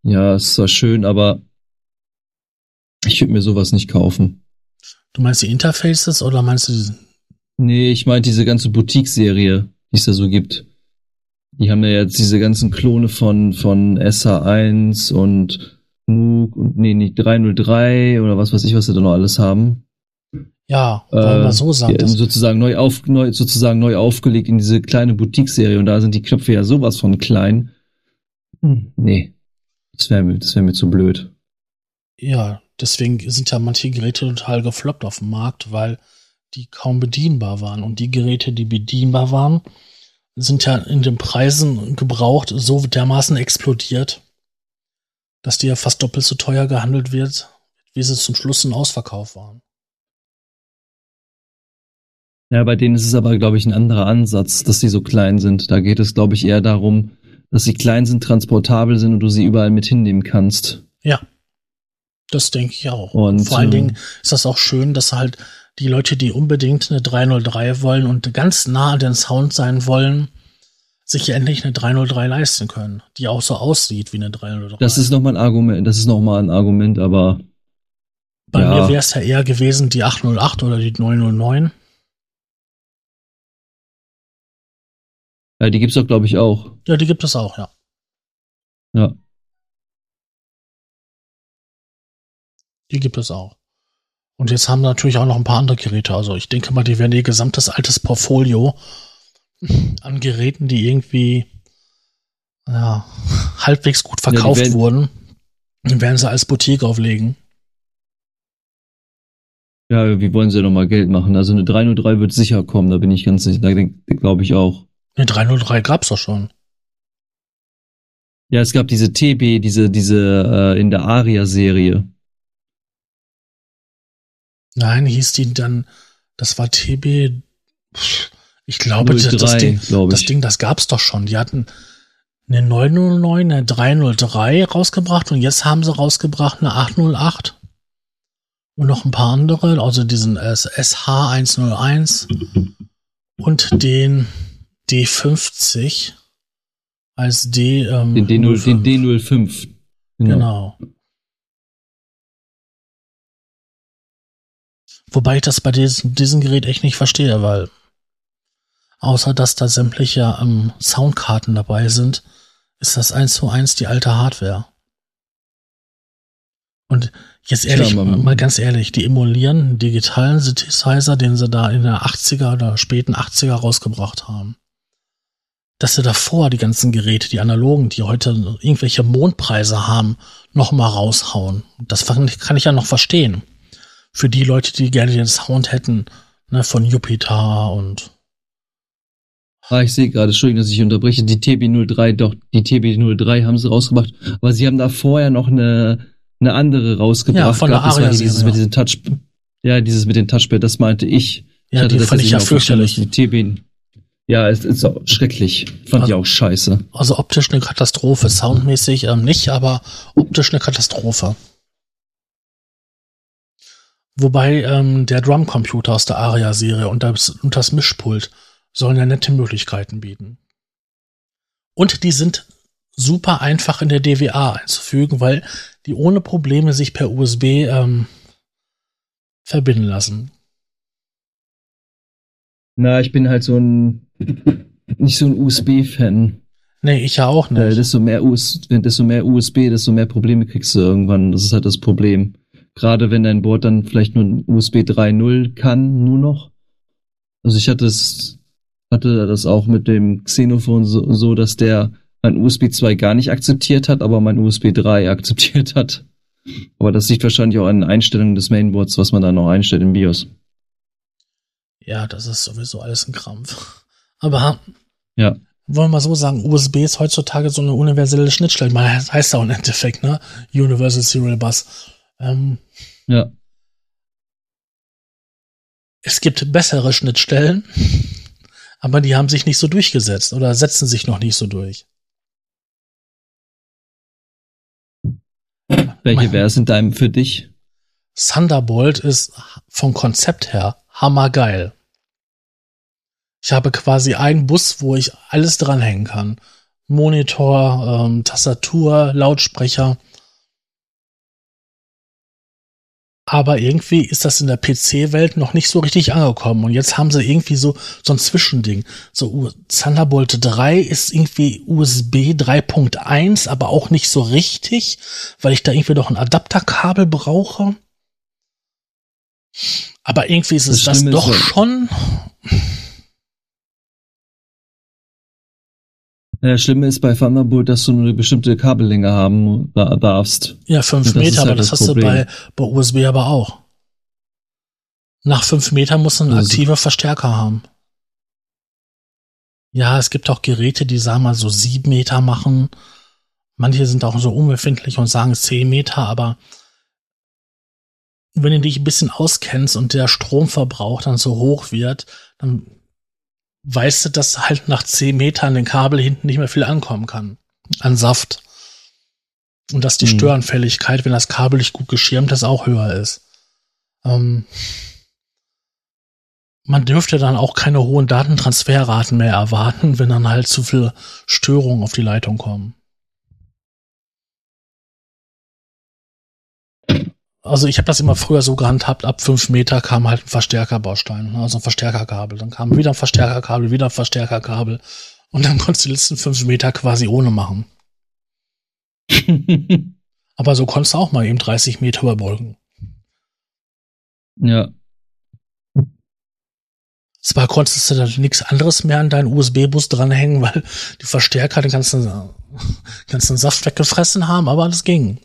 ja, ist zwar schön, aber ich würde mir sowas nicht kaufen. Du meinst die Interfaces oder meinst du die? Nee, ich meine diese ganze Boutique-Serie, die es da so gibt. Die haben ja jetzt diese ganzen Klone von, von SH1 und Moog und nee, nicht 303 oder was weiß ich, was sie da noch alles haben. Ja, wollen wir äh, so sagen. sozusagen neu auf, neu, sozusagen neu aufgelegt in diese kleine Boutique-Serie und da sind die Knöpfe ja sowas von klein. Hm, nee. Das wäre mir, das wär mir zu blöd. Ja, deswegen sind ja manche Geräte total gefloppt auf dem Markt, weil die kaum bedienbar waren. Und die Geräte, die bedienbar waren, sind ja in den Preisen gebraucht so dermaßen explodiert, dass die ja fast doppelt so teuer gehandelt wird, wie sie zum Schluss ein Ausverkauf waren. Ja, bei denen ist es aber, glaube ich, ein anderer Ansatz, dass sie so klein sind. Da geht es, glaube ich, eher darum, dass sie klein sind, transportabel sind und du sie überall mit hinnehmen kannst. Ja. Das denke ich auch. Und, Vor allen äh, Dingen ist das auch schön, dass halt die Leute, die unbedingt eine 303 wollen und ganz nah an den Sound sein wollen, sich endlich eine 303 leisten können, die auch so aussieht wie eine 303. Das ist nochmal ein Argument, das ist nochmal ein Argument, aber Bei ja. mir wäre es ja eher gewesen die 808 oder die 909. ja, die gibt's doch, glaube ich, auch. Ja, die gibt es auch, ja. Ja. Die gibt es auch. Und jetzt haben natürlich auch noch ein paar andere Geräte. Also ich denke mal, die werden ihr gesamtes altes Portfolio an Geräten, die irgendwie ja, halbwegs gut die verkauft werden- wurden, die werden sie als Boutique auflegen. Ja, wie wollen sie nochmal Geld machen? Also eine 303 wird sicher kommen, da bin ich ganz sicher, da glaube ich auch. Eine 303 gab's doch schon. Ja, es gab diese TB, diese, diese äh, in der Aria-Serie. Nein, hieß die dann, das war TB, ich glaube, das, das 03, Ding, glaube das ich. Ding, das gab's doch schon. Die hatten eine 909, eine 303 rausgebracht und jetzt haben sie rausgebracht eine 808 und noch ein paar andere, also diesen SH101 und den D50 als D, ähm, Den, D0, 05. den D05. Genau. Wobei ich das bei diesem, diesem Gerät echt nicht verstehe, weil außer dass da sämtliche ähm, Soundkarten dabei sind, ist das eins zu eins die alte Hardware. Und jetzt ehrlich, man- mal ganz ehrlich, die emulieren einen digitalen Synthesizer, den sie da in der 80er oder späten 80er rausgebracht haben. Dass sie davor die ganzen Geräte, die analogen, die heute irgendwelche Mondpreise haben, noch mal raushauen. Das kann ich- ich ja noch verstehen. Für die Leute, die gerne den Sound hätten, ne, von Jupiter und Ah, ich sehe gerade, Entschuldigung, dass ich unterbreche, die TB03, doch, die TB03 haben sie rausgebracht, aber sie haben da vorher noch eine, eine andere rausgebracht. Ja, von der gehabt. Das Aria-Serie, dieses mit diesem Touch, ja, dieses mit dem Touchpad, das meinte ich. ja, hatte die das fand ich ja fürchterlich. Die TB, ja, es ist auch schrecklich. Fand Also- ich auch scheiße. Also optisch eine Katastrophe, soundmäßig ähm, nicht, aber optisch eine Katastrophe. Wobei ähm, der Drumcomputer aus der Aria-Serie und das, und das Mischpult sollen ja nette Möglichkeiten bieten. Und die sind super einfach in der DWA einzufügen, weil die ohne Probleme sich per USB ähm, verbinden lassen. Na, ich bin halt so ein, nicht so ein USB-Fan. Nee, ich ja auch Äh, nicht. desto mehr US, desto mehr USB, desto mehr Probleme kriegst du irgendwann. Das ist halt das Problem. Gerade wenn dein Board dann vielleicht nur ein USB 3.0 kann, nur noch. Also ich hatte es, hatte das auch mit dem Xenophon so, so dass der mein USB 2 gar nicht akzeptiert hat, aber mein USB 3 akzeptiert hat. Aber das liegt wahrscheinlich auch an den Einstellungen des Mainboards, was man da noch einstellt im BIOS. Ja, das ist sowieso alles ein Krampf. Aber Ja. wollen wir mal so sagen, USB ist heutzutage so eine universelle Schnittstelle. Man das heißt ja auch im Endeffekt, ne? Universal Serial Bus. Ähm, Ja. es gibt bessere Schnittstellen, aber die haben sich nicht so durchgesetzt oder setzen sich noch nicht so durch. Welche wäre es in deinem für dich? Thunderbolt ist vom Konzept her hammergeil. Ich habe quasi einen Bus, wo ich alles dranhängen kann. Monitor, ähm, Tastatur, Lautsprecher. Aber irgendwie ist das in der PC-Welt noch nicht so richtig angekommen. Und jetzt haben sie irgendwie so, so ein Zwischending. So Thunderbolt 3 ist irgendwie USB 3.1, aber auch nicht so richtig, weil ich da irgendwie doch ein Adapterkabel brauche. Aber irgendwie ist es Das das, doch ja- schon. Ja, das Schlimme ist bei Thunderbolt, dass du nur eine bestimmte Kabellänge haben da- darfst. Ja, fünf das Meter, ist aber halt das das hast du Problem. bei, bei USB aber auch. Nach fünf Metern muss ein Also- aktiver Verstärker haben. Ja, es gibt auch Geräte, die sagen mal so sieben Meter machen. Manche sind auch so unbefindlich und sagen zehn Meter, aber wenn du dich ein bisschen auskennst und der Stromverbrauch dann so hoch wird, dann weißt du, dass halt nach 10 Metern den Kabel hinten nicht mehr viel ankommen kann. An Saft. Und dass die mhm. Störanfälligkeit, wenn das Kabel nicht gut geschirmt ist, auch höher ist. Ähm, man dürfte dann auch keine hohen Datentransferraten mehr erwarten, wenn dann halt zu viele Störungen auf die Leitung kommen. Also ich habe das immer früher so gehandhabt, ab fünf Meter kam halt ein Verstärkerbaustein, ne, also ein Verstärkerkabel. Dann kam wieder ein Verstärkerkabel, wieder ein Verstärkerkabel. Und dann konntest du die letzten fünf Meter quasi ohne machen. Aber so konntest du auch mal eben 30 Meter überbrücken. Ja. Zwar konntest du dann nichts anderes mehr an deinen USB-Bus dranhängen, weil die Verstärker den ganzen, ganzen Saft weggefressen haben, aber das ging.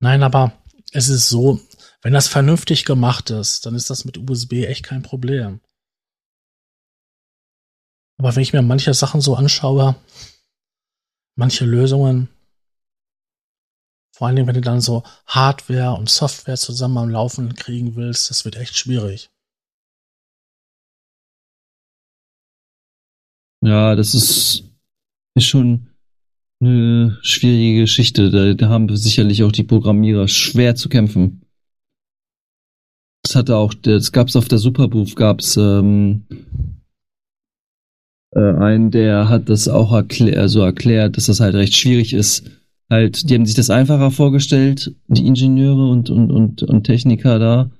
Nein, aber es ist so, wenn das vernünftig gemacht ist, dann ist das mit USB echt kein Problem. Aber wenn ich mir manche Sachen so anschaue, manche Lösungen, vor allen Dingen, wenn du dann so Hardware und Software zusammen am Laufen kriegen willst, das wird echt schwierig. Ja, das ist, ist schon eine schwierige Geschichte. Da, haben sicherlich auch die Programmierer schwer zu kämpfen. Das hatte auch, das gab's auf der Superbooth, gab's ähm, äh, einen, der hat das auch erklär, so erklärt, dass das halt recht schwierig ist. Halt, die haben sich das einfacher vorgestellt, die Ingenieure und, und, und, und Techniker da.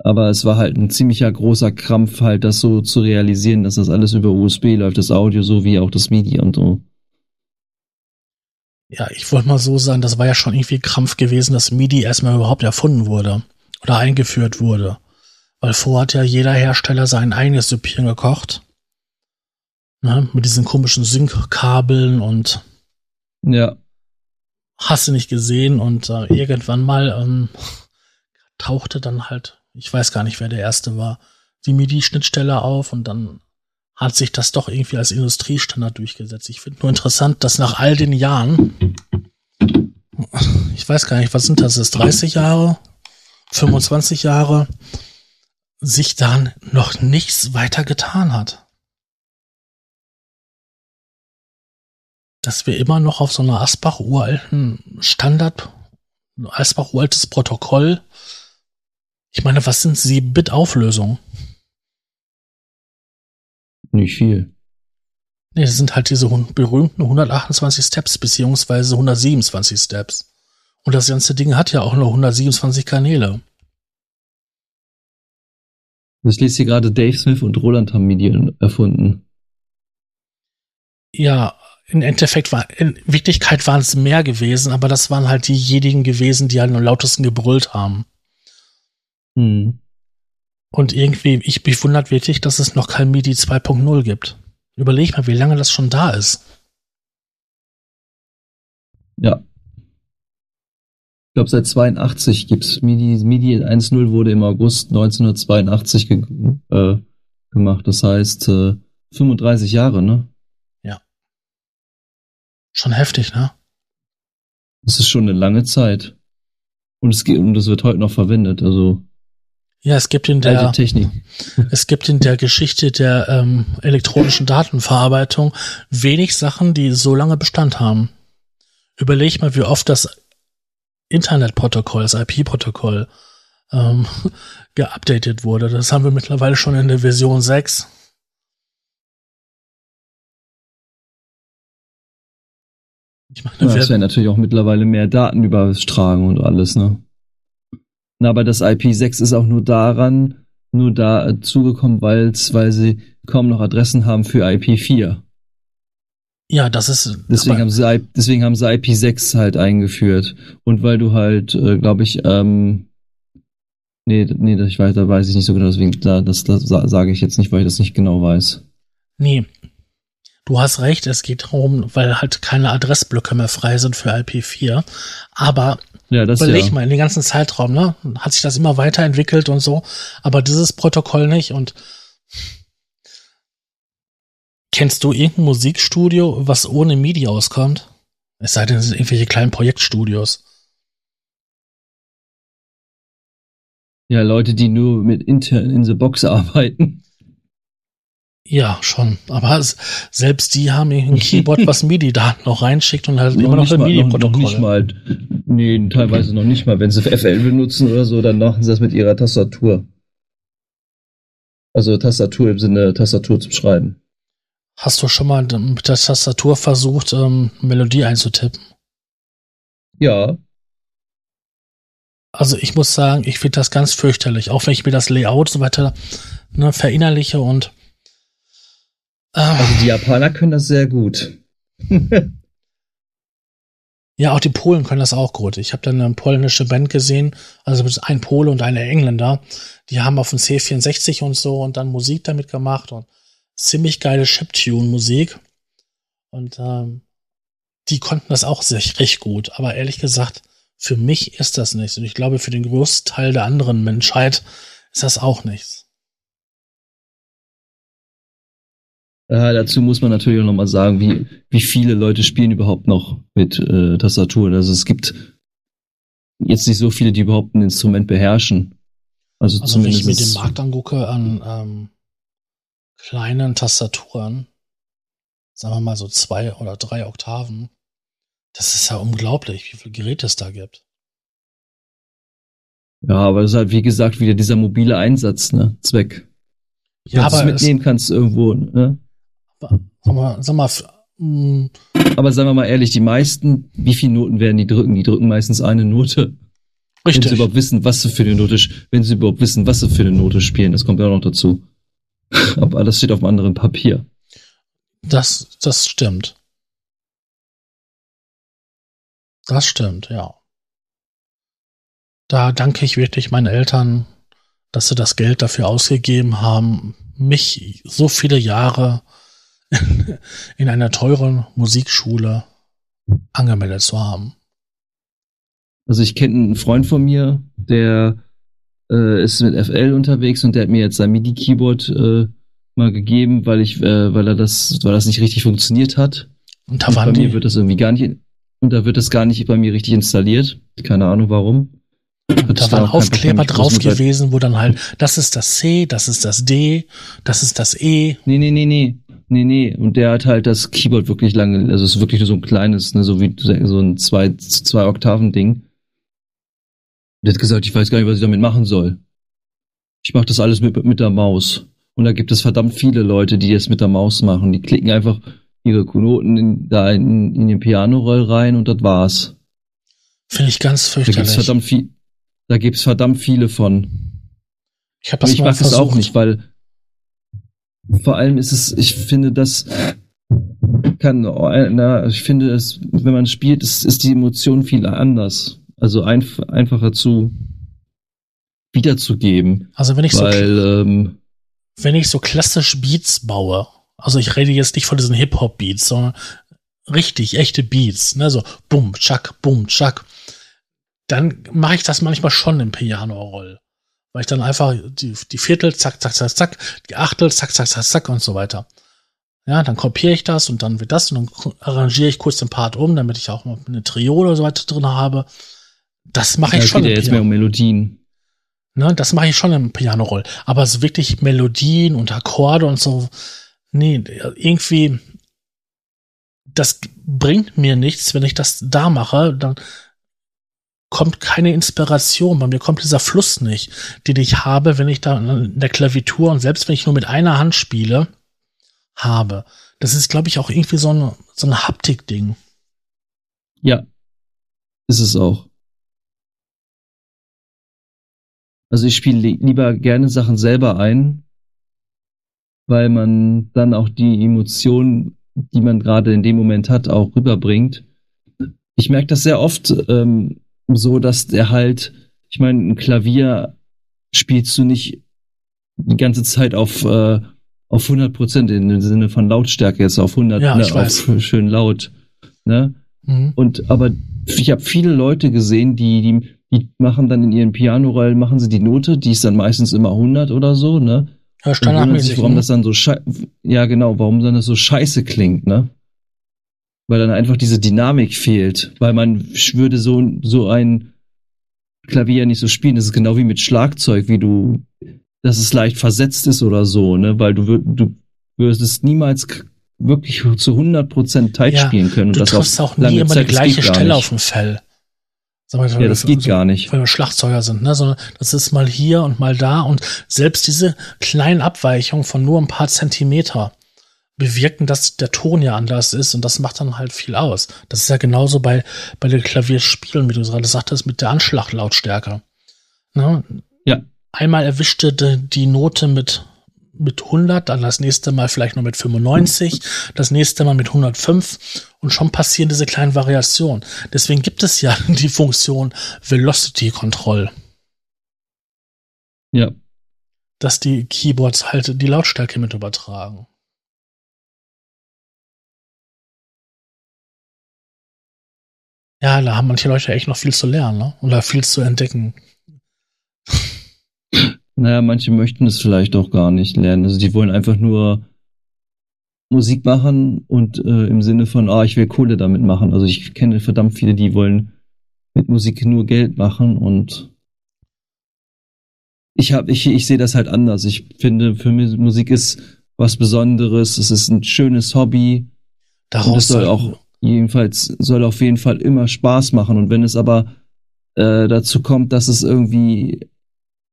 Aber es war halt ein ziemlicher großer Krampf, halt das so zu realisieren, dass das alles über USB läuft, das Audio so wie auch das MIDI und so. Ja, ich wollte mal so sagen, das war ja schon irgendwie Krampf gewesen, dass MIDI erstmal überhaupt erfunden wurde oder eingeführt wurde. Weil vorher hat ja jeder Hersteller sein eigenes Süppchen gekocht. Ne, mit diesen komischen Sync-Kabeln und ja. Hast du nicht gesehen und äh, irgendwann mal ähm, tauchte dann halt, ich weiß gar nicht, wer der erste war, die MIDI-Schnittstelle auf und dann hat sich das doch irgendwie als Industriestandard durchgesetzt. Ich finde nur interessant, dass nach all den Jahren, ich weiß gar nicht, was sind das, ist 30 Jahre, 25 Jahre, sich dann noch nichts weiter getan hat. Dass wir immer noch auf so einer Asbach-uralten Standard, Asbach-uraltes Protokoll, ich meine, was sind 7-Bit-Auflösungen? Nicht viel. Nee, das sind halt diese berühmten 128 Steps beziehungsweise 127 Steps. Und das ganze Ding hat ja auch nur 127 Kanäle. Das liest hier gerade Dave Smith und Roland haben Medien erfunden. Ja, in Endeffekt war, in Wirklichkeit waren es mehr gewesen, aber das waren halt diejenigen gewesen, die halt am lautesten gebrüllt haben. Hm. Und irgendwie, ich mich wundert wirklich, dass es noch kein MIDI 2.0 gibt. Überleg mal, wie lange das schon da ist. Ja. Ich glaube, seit 82 gibt's MIDI. MIDI 1.0 wurde im August 1982 ge äh, gemacht. Das heißt, äh, 35 Jahre, ne? Ja. Schon heftig, ne? Das ist schon eine lange Zeit. Und es, geht, und es wird heute noch verwendet, also. Ja, es gibt in der es gibt in der Geschichte der ähm, elektronischen Datenverarbeitung wenig Sachen, die so lange Bestand haben. Überleg mal, wie oft das Internetprotokoll, das IP-Protokoll ähm, geupdatet wurde. Das haben wir mittlerweile schon in der Version 6. Ich meine, ja, es werden natürlich auch mittlerweile mehr Daten übertragen und alles, ne? Na, aber das IP6 ist auch nur daran, nur da äh, zugekommen, weil's, weil sie kaum noch Adressen haben für IP4. Ja, das ist. Deswegen haben, sie, deswegen haben sie IP6 halt eingeführt. Und weil du halt, äh, glaube ich, ähm, nee, nee, ich weiß, da weiß ich nicht so genau, deswegen, da, das, das sage ich jetzt nicht, weil ich das nicht genau weiß. Nee. Du hast recht, es geht darum, weil halt keine Adressblöcke mehr frei sind für IP4. Aber ja, das Überleg ja. mal, in den ganzen Zeitraum, ne? Hat sich das immer weiterentwickelt und so, aber dieses Protokoll nicht und kennst du irgendein Musikstudio, was ohne MIDI auskommt? Es sei denn, es sind irgendwelche kleinen Projektstudios. Ja, Leute, die nur mit intern in the Box arbeiten. Ja, schon. Aber selbst die haben ein Keyboard, was MIDI-Daten noch reinschickt und halt noch immer noch ein MIDI-Protokoll. Noch, noch nicht mal. Nee, teilweise noch nicht mal. Wenn sie FL benutzen oder so, dann machen sie das mit ihrer Tastatur. Also Tastatur im Sinne Tastatur zum Schreiben. Hast du schon mal mit der Tastatur versucht, ähm, Melodie einzutippen? Ja. Also ich muss sagen, ich finde das ganz fürchterlich. Auch wenn ich mir das Layout so weiter ne, verinnerliche und also die Japaner können das sehr gut. ja, auch die Polen können das auch gut. Ich habe dann eine polnische Band gesehen, also ein Pole und eine Engländer. Die haben auf dem C64 und so und dann Musik damit gemacht und ziemlich geile Chiptune-Musik. Und ähm, die konnten das auch sehr recht gut. Aber ehrlich gesagt, für mich ist das nichts. Und ich glaube, für den Großteil der anderen Menschheit ist das auch nichts. Äh, dazu muss man natürlich auch nochmal sagen, wie, wie viele Leute spielen überhaupt noch mit äh, Tastaturen. Also es gibt jetzt nicht so viele, die überhaupt ein Instrument beherrschen. Also, also zumindest. Wenn ich mir den Markt angucke an ähm, kleinen Tastaturen, sagen wir mal so zwei oder drei Oktaven, das ist ja unglaublich, wie viele Geräte es da gibt. Ja, aber das ist halt, wie gesagt, wieder dieser mobile Einsatz, ne? Zweck. Ja, aber mitnehmen kannst irgendwo, ne? Sag mal, sag mal, hm. aber sagen wir mal ehrlich, die meisten, wie viele Noten werden die drücken? Die drücken meistens eine Note. Richtig. Wenn sie überhaupt wissen, was sie für eine Note, wenn sie überhaupt wissen, was sie für eine Note spielen, das kommt ja auch noch dazu. Aber das steht auf einem anderen Papier. Das, das stimmt. Das stimmt, ja. Da danke ich wirklich meinen Eltern, dass sie das Geld dafür ausgegeben haben, mich so viele Jahre in einer teuren Musikschule angemeldet zu haben. Also ich kenne einen Freund von mir, der äh, ist mit FL unterwegs und der hat mir jetzt sein MIDI-Keyboard äh, mal gegeben, weil ich, äh, weil er das, weil das nicht richtig funktioniert hat. Und da und bei die... mir wird das irgendwie gar nicht, und da wird das gar nicht bei mir richtig installiert. Keine Ahnung warum. Und da waren Aufkleber drauf gewesen, wo dann halt, das ist das C, das ist das D, das ist das E. Nee, nee, nee, nee. Nee, nee, und der hat halt das Keyboard wirklich lange, also es ist wirklich nur so ein kleines, ne, so wie so ein zwei, zwei Oktaven Ding. Der hat gesagt, ich weiß gar nicht, was ich damit machen soll. Ich mache das alles mit, mit der Maus. Und da gibt es verdammt viele Leute, die das mit der Maus machen. Die klicken einfach ihre Noten in, da in, in den Piano-Roll rein und das war's. Finde ich ganz fürchterlich. Da gibt's verdammt viel, da gibt's verdammt viele von. Ich habe das und ich mag das auch nicht, weil vor allem ist es, ich finde, das kann, na, ich finde es, wenn man spielt, ist, ist die Emotion viel anders. Also einf einfacher zu wiederzugeben. Also wenn ich weil, so, ähm, wenn ich so klassisch Beats baue, also ich rede jetzt nicht von diesen Hip-Hop-Beats, sondern richtig echte Beats, ne, so bum, tschack, bum, tschack, dann mache ich das manchmal schon im Piano-Roll. Weil ich dann einfach die, die Viertel, zack, zack, zack, zack, die Achtel, zack, zack, zack, zack und so weiter. Ja, dann kopiere ich das und dann wird das und dann arrangiere ich kurz den Part um, damit ich auch mal eine Trio oder so weiter drin habe. Das mache ich ja, schon. Geht ja jetzt mehr um Melodien. Ne, das mache ich schon im Piano-Roll. Aber so wirklich Melodien und Akkorde und so, nee, irgendwie, das bringt mir nichts, wenn ich das da mache. Dann kommt keine Inspiration. Bei mir kommt dieser Fluss nicht, den ich habe, wenn ich da in der Klavitur und selbst wenn ich nur mit einer Hand spiele, habe. Das ist, glaube ich, auch irgendwie so ein, so ein Haptik-Ding. Ja, ist es auch. Also ich spiele lieber gerne Sachen selber ein, weil man dann auch die Emotionen, die man gerade in dem Moment hat, auch rüberbringt. Ich merke das sehr oft, ähm, so, dass der halt, ich meine, ein Klavier spielst du nicht die ganze Zeit auf, äh, auf 100 Prozent im Sinne von Lautstärke jetzt auf 100, ja, ne, weiß. auf schön laut, ne? Mhm. Und aber ich habe viele Leute gesehen, die, die, die machen dann in ihren Pianorollen, machen sie die Note, die ist dann meistens immer 100 oder so, ne? Ja, standardmäßig. Warum ne? das dann so scheiße, ja genau, warum dann das so scheiße klingt, ne? Weil dann einfach diese Dynamik fehlt, weil man würde so, so ein Klavier nicht so spielen. Das ist genau wie mit Schlagzeug, wie du, dass es leicht versetzt ist oder so, ne, weil du, du würdest niemals wirklich zu 100% tight ja, spielen können. Und du das triffst auch nie immer Zeit, die gleiche Stelle auf dem Fell. Sag mal, ja, das geht so, gar nicht. Weil wir Schlagzeuger sind, ne? Sondern das ist mal hier und mal da und selbst diese kleinen Abweichungen von nur ein paar Zentimeter bewirken, dass der Ton ja anders ist und das macht dann halt viel aus. Das ist ja genauso bei, bei den Klavierspielen, wie du gerade sagtest, mit der Anschlaglautstärke. Ne? Ja. Einmal erwischte die Note mit, mit 100, dann das nächste Mal vielleicht nur mit 95, das nächste Mal mit 105 und schon passieren diese kleinen Variationen. Deswegen gibt es ja die Funktion Velocity Control. Ja. Dass die Keyboards halt die Lautstärke mit übertragen. Ja, da haben manche Leute echt noch viel zu lernen, ne? Oder viel zu entdecken. Naja, manche möchten es vielleicht auch gar nicht lernen. Also die wollen einfach nur Musik machen und äh, im Sinne von, ah, ich will Kohle damit machen. Also ich kenne verdammt viele, die wollen mit Musik nur Geld machen und ich habe, ich, ich sehe das halt anders. Ich finde, für mich Musik ist was Besonderes. Es ist ein schönes Hobby. Daraus soll auch Jedenfalls soll auf jeden Fall immer Spaß machen. Und wenn es aber äh, dazu kommt, dass es irgendwie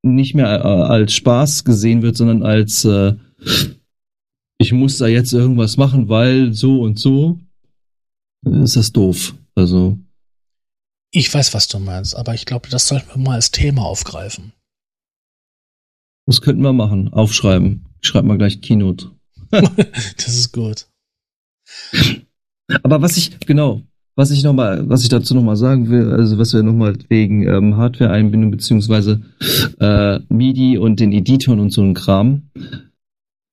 nicht mehr äh, als Spaß gesehen wird, sondern als äh, ich muss da jetzt irgendwas machen, weil so und so, ist das doof. Also. Ich weiß, was du meinst, aber ich glaube, das sollten wir mal als Thema aufgreifen. Das könnten wir machen. Aufschreiben. Ich schreibe mal gleich Keynote. das ist gut. Aber was ich, genau, was ich noch mal, was ich dazu nochmal sagen will, also was wir nochmal wegen ähm, Hardware-Einbindung beziehungsweise äh, MIDI und den Editoren und so ein Kram,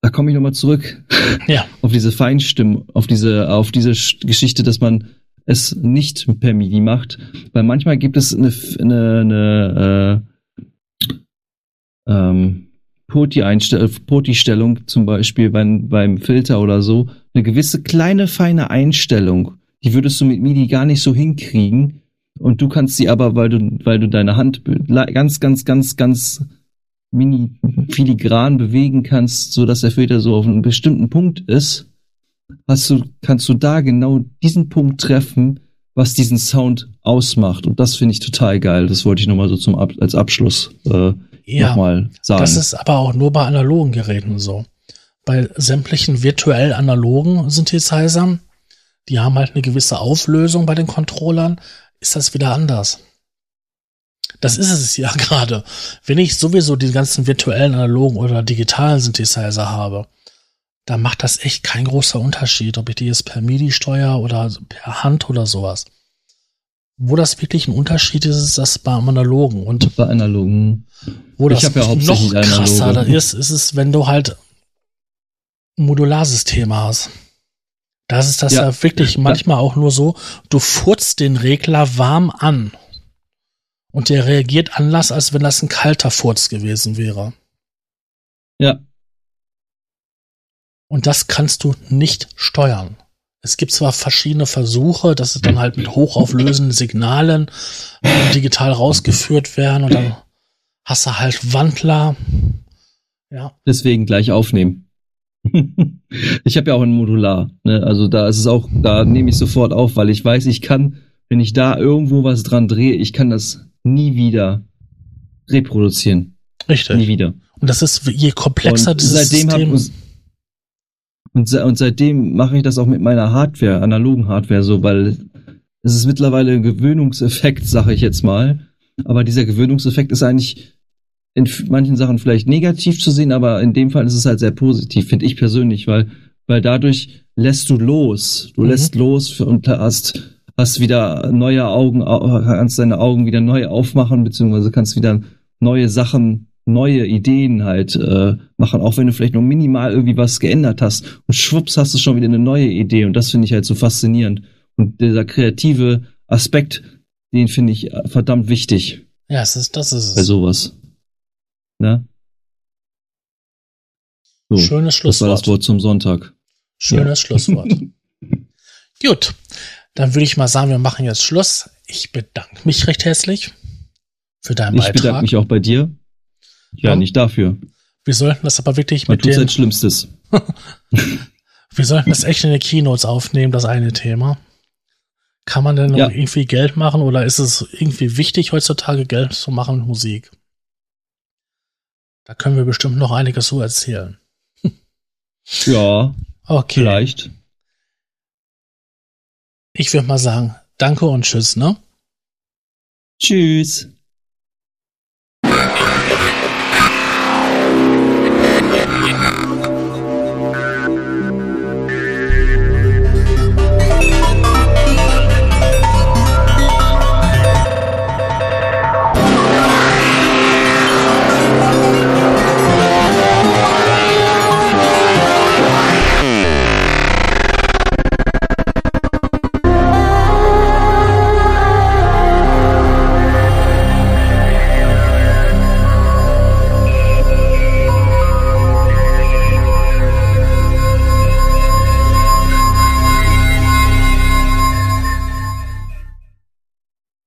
da komme ich nochmal zurück. Ja. auf diese Feinstimmen, auf diese, auf diese Geschichte, dass man es nicht per MIDI macht, weil manchmal gibt es eine, eine, eine äh, ähm, Poti-Stellung zum Beispiel beim, beim Filter oder so, eine gewisse kleine feine Einstellung, die würdest du mit MIDI gar nicht so hinkriegen. Und du kannst sie aber, weil du, weil du deine Hand ganz, ganz, ganz, ganz mini filigran bewegen kannst, so dass der Filter so auf einem bestimmten Punkt ist, hast du, kannst du da genau diesen Punkt treffen, was diesen Sound ausmacht. Und das finde ich total geil. Das wollte ich nochmal so zum als Abschluss äh, ja, nochmal sagen. Das ist aber auch nur bei analogen Geräten so. Bei sämtlichen virtuell analogen Synthesizern, die haben halt eine gewisse Auflösung bei den Controllern, ist das wieder anders. Das ist es ja gerade. Wenn ich sowieso die ganzen virtuellen analogen oder digitalen Synthesizer habe, da macht das echt kein großer Unterschied, ob ich die jetzt per MIDI steuere oder per Hand oder sowas. Wo das wirklich ein Unterschied ist, ist das beim Analogen. Und bei Analogen. Wo das ja noch krasser Analoge. ist, ist es, wenn du halt Modularsysteme hast. Das ist das ja, ja wirklich manchmal auch nur so, du furzt den Regler warm an. Und der reagiert anders, als wenn das ein kalter Furz gewesen wäre. Ja. Und das kannst du nicht steuern. Es gibt zwar verschiedene Versuche, dass es dann halt mit hochauflösenden Signalen äh, digital rausgeführt werden und dann hast du halt Wandler. Ja. Deswegen gleich aufnehmen. ich habe ja auch ein Modular. Ne? Also da ist es auch, da nehme ich sofort auf, weil ich weiß, ich kann, wenn ich da irgendwo was dran drehe, ich kann das nie wieder reproduzieren. Richtig. Nie wieder. Und das ist, je komplexer und dieses seitdem System... Hab, und, und seitdem mache ich das auch mit meiner Hardware, analogen Hardware so, weil es ist mittlerweile ein Gewöhnungseffekt, sage ich jetzt mal. Aber dieser Gewöhnungseffekt ist eigentlich in manchen Sachen vielleicht negativ zu sehen, aber in dem Fall ist es halt sehr positiv, finde ich persönlich, weil, weil dadurch lässt du los. Du mhm. lässt los und hast, hast wieder neue Augen, kannst deine Augen wieder neu aufmachen, beziehungsweise kannst wieder neue Sachen, neue Ideen halt äh, machen, auch wenn du vielleicht nur minimal irgendwie was geändert hast und schwupps hast du schon wieder eine neue Idee und das finde ich halt so faszinierend. Und dieser kreative Aspekt, den finde ich verdammt wichtig. Ja, es ist, das ist es. Bei sowas. Ne? So, Schönes Schlusswort. Das war das Wort zum Sonntag. Schönes ja. Schlusswort. Gut, dann würde ich mal sagen, wir machen jetzt Schluss. Ich bedanke mich recht herzlich für deinen Ich Beitrag. bedanke mich auch bei dir. Ja, nicht dafür. Wir sollten das aber wirklich Man mit den, sein Schlimmstes. wir sollten das echt in den Keynotes aufnehmen, das eine Thema. Kann man denn Ja. irgendwie Geld machen oder ist es irgendwie wichtig heutzutage Geld zu machen mit Musik? Da können wir bestimmt noch einiges so erzählen. Ja, Okay. vielleicht. Ich würde mal sagen, danke und tschüss, ne? Tschüss.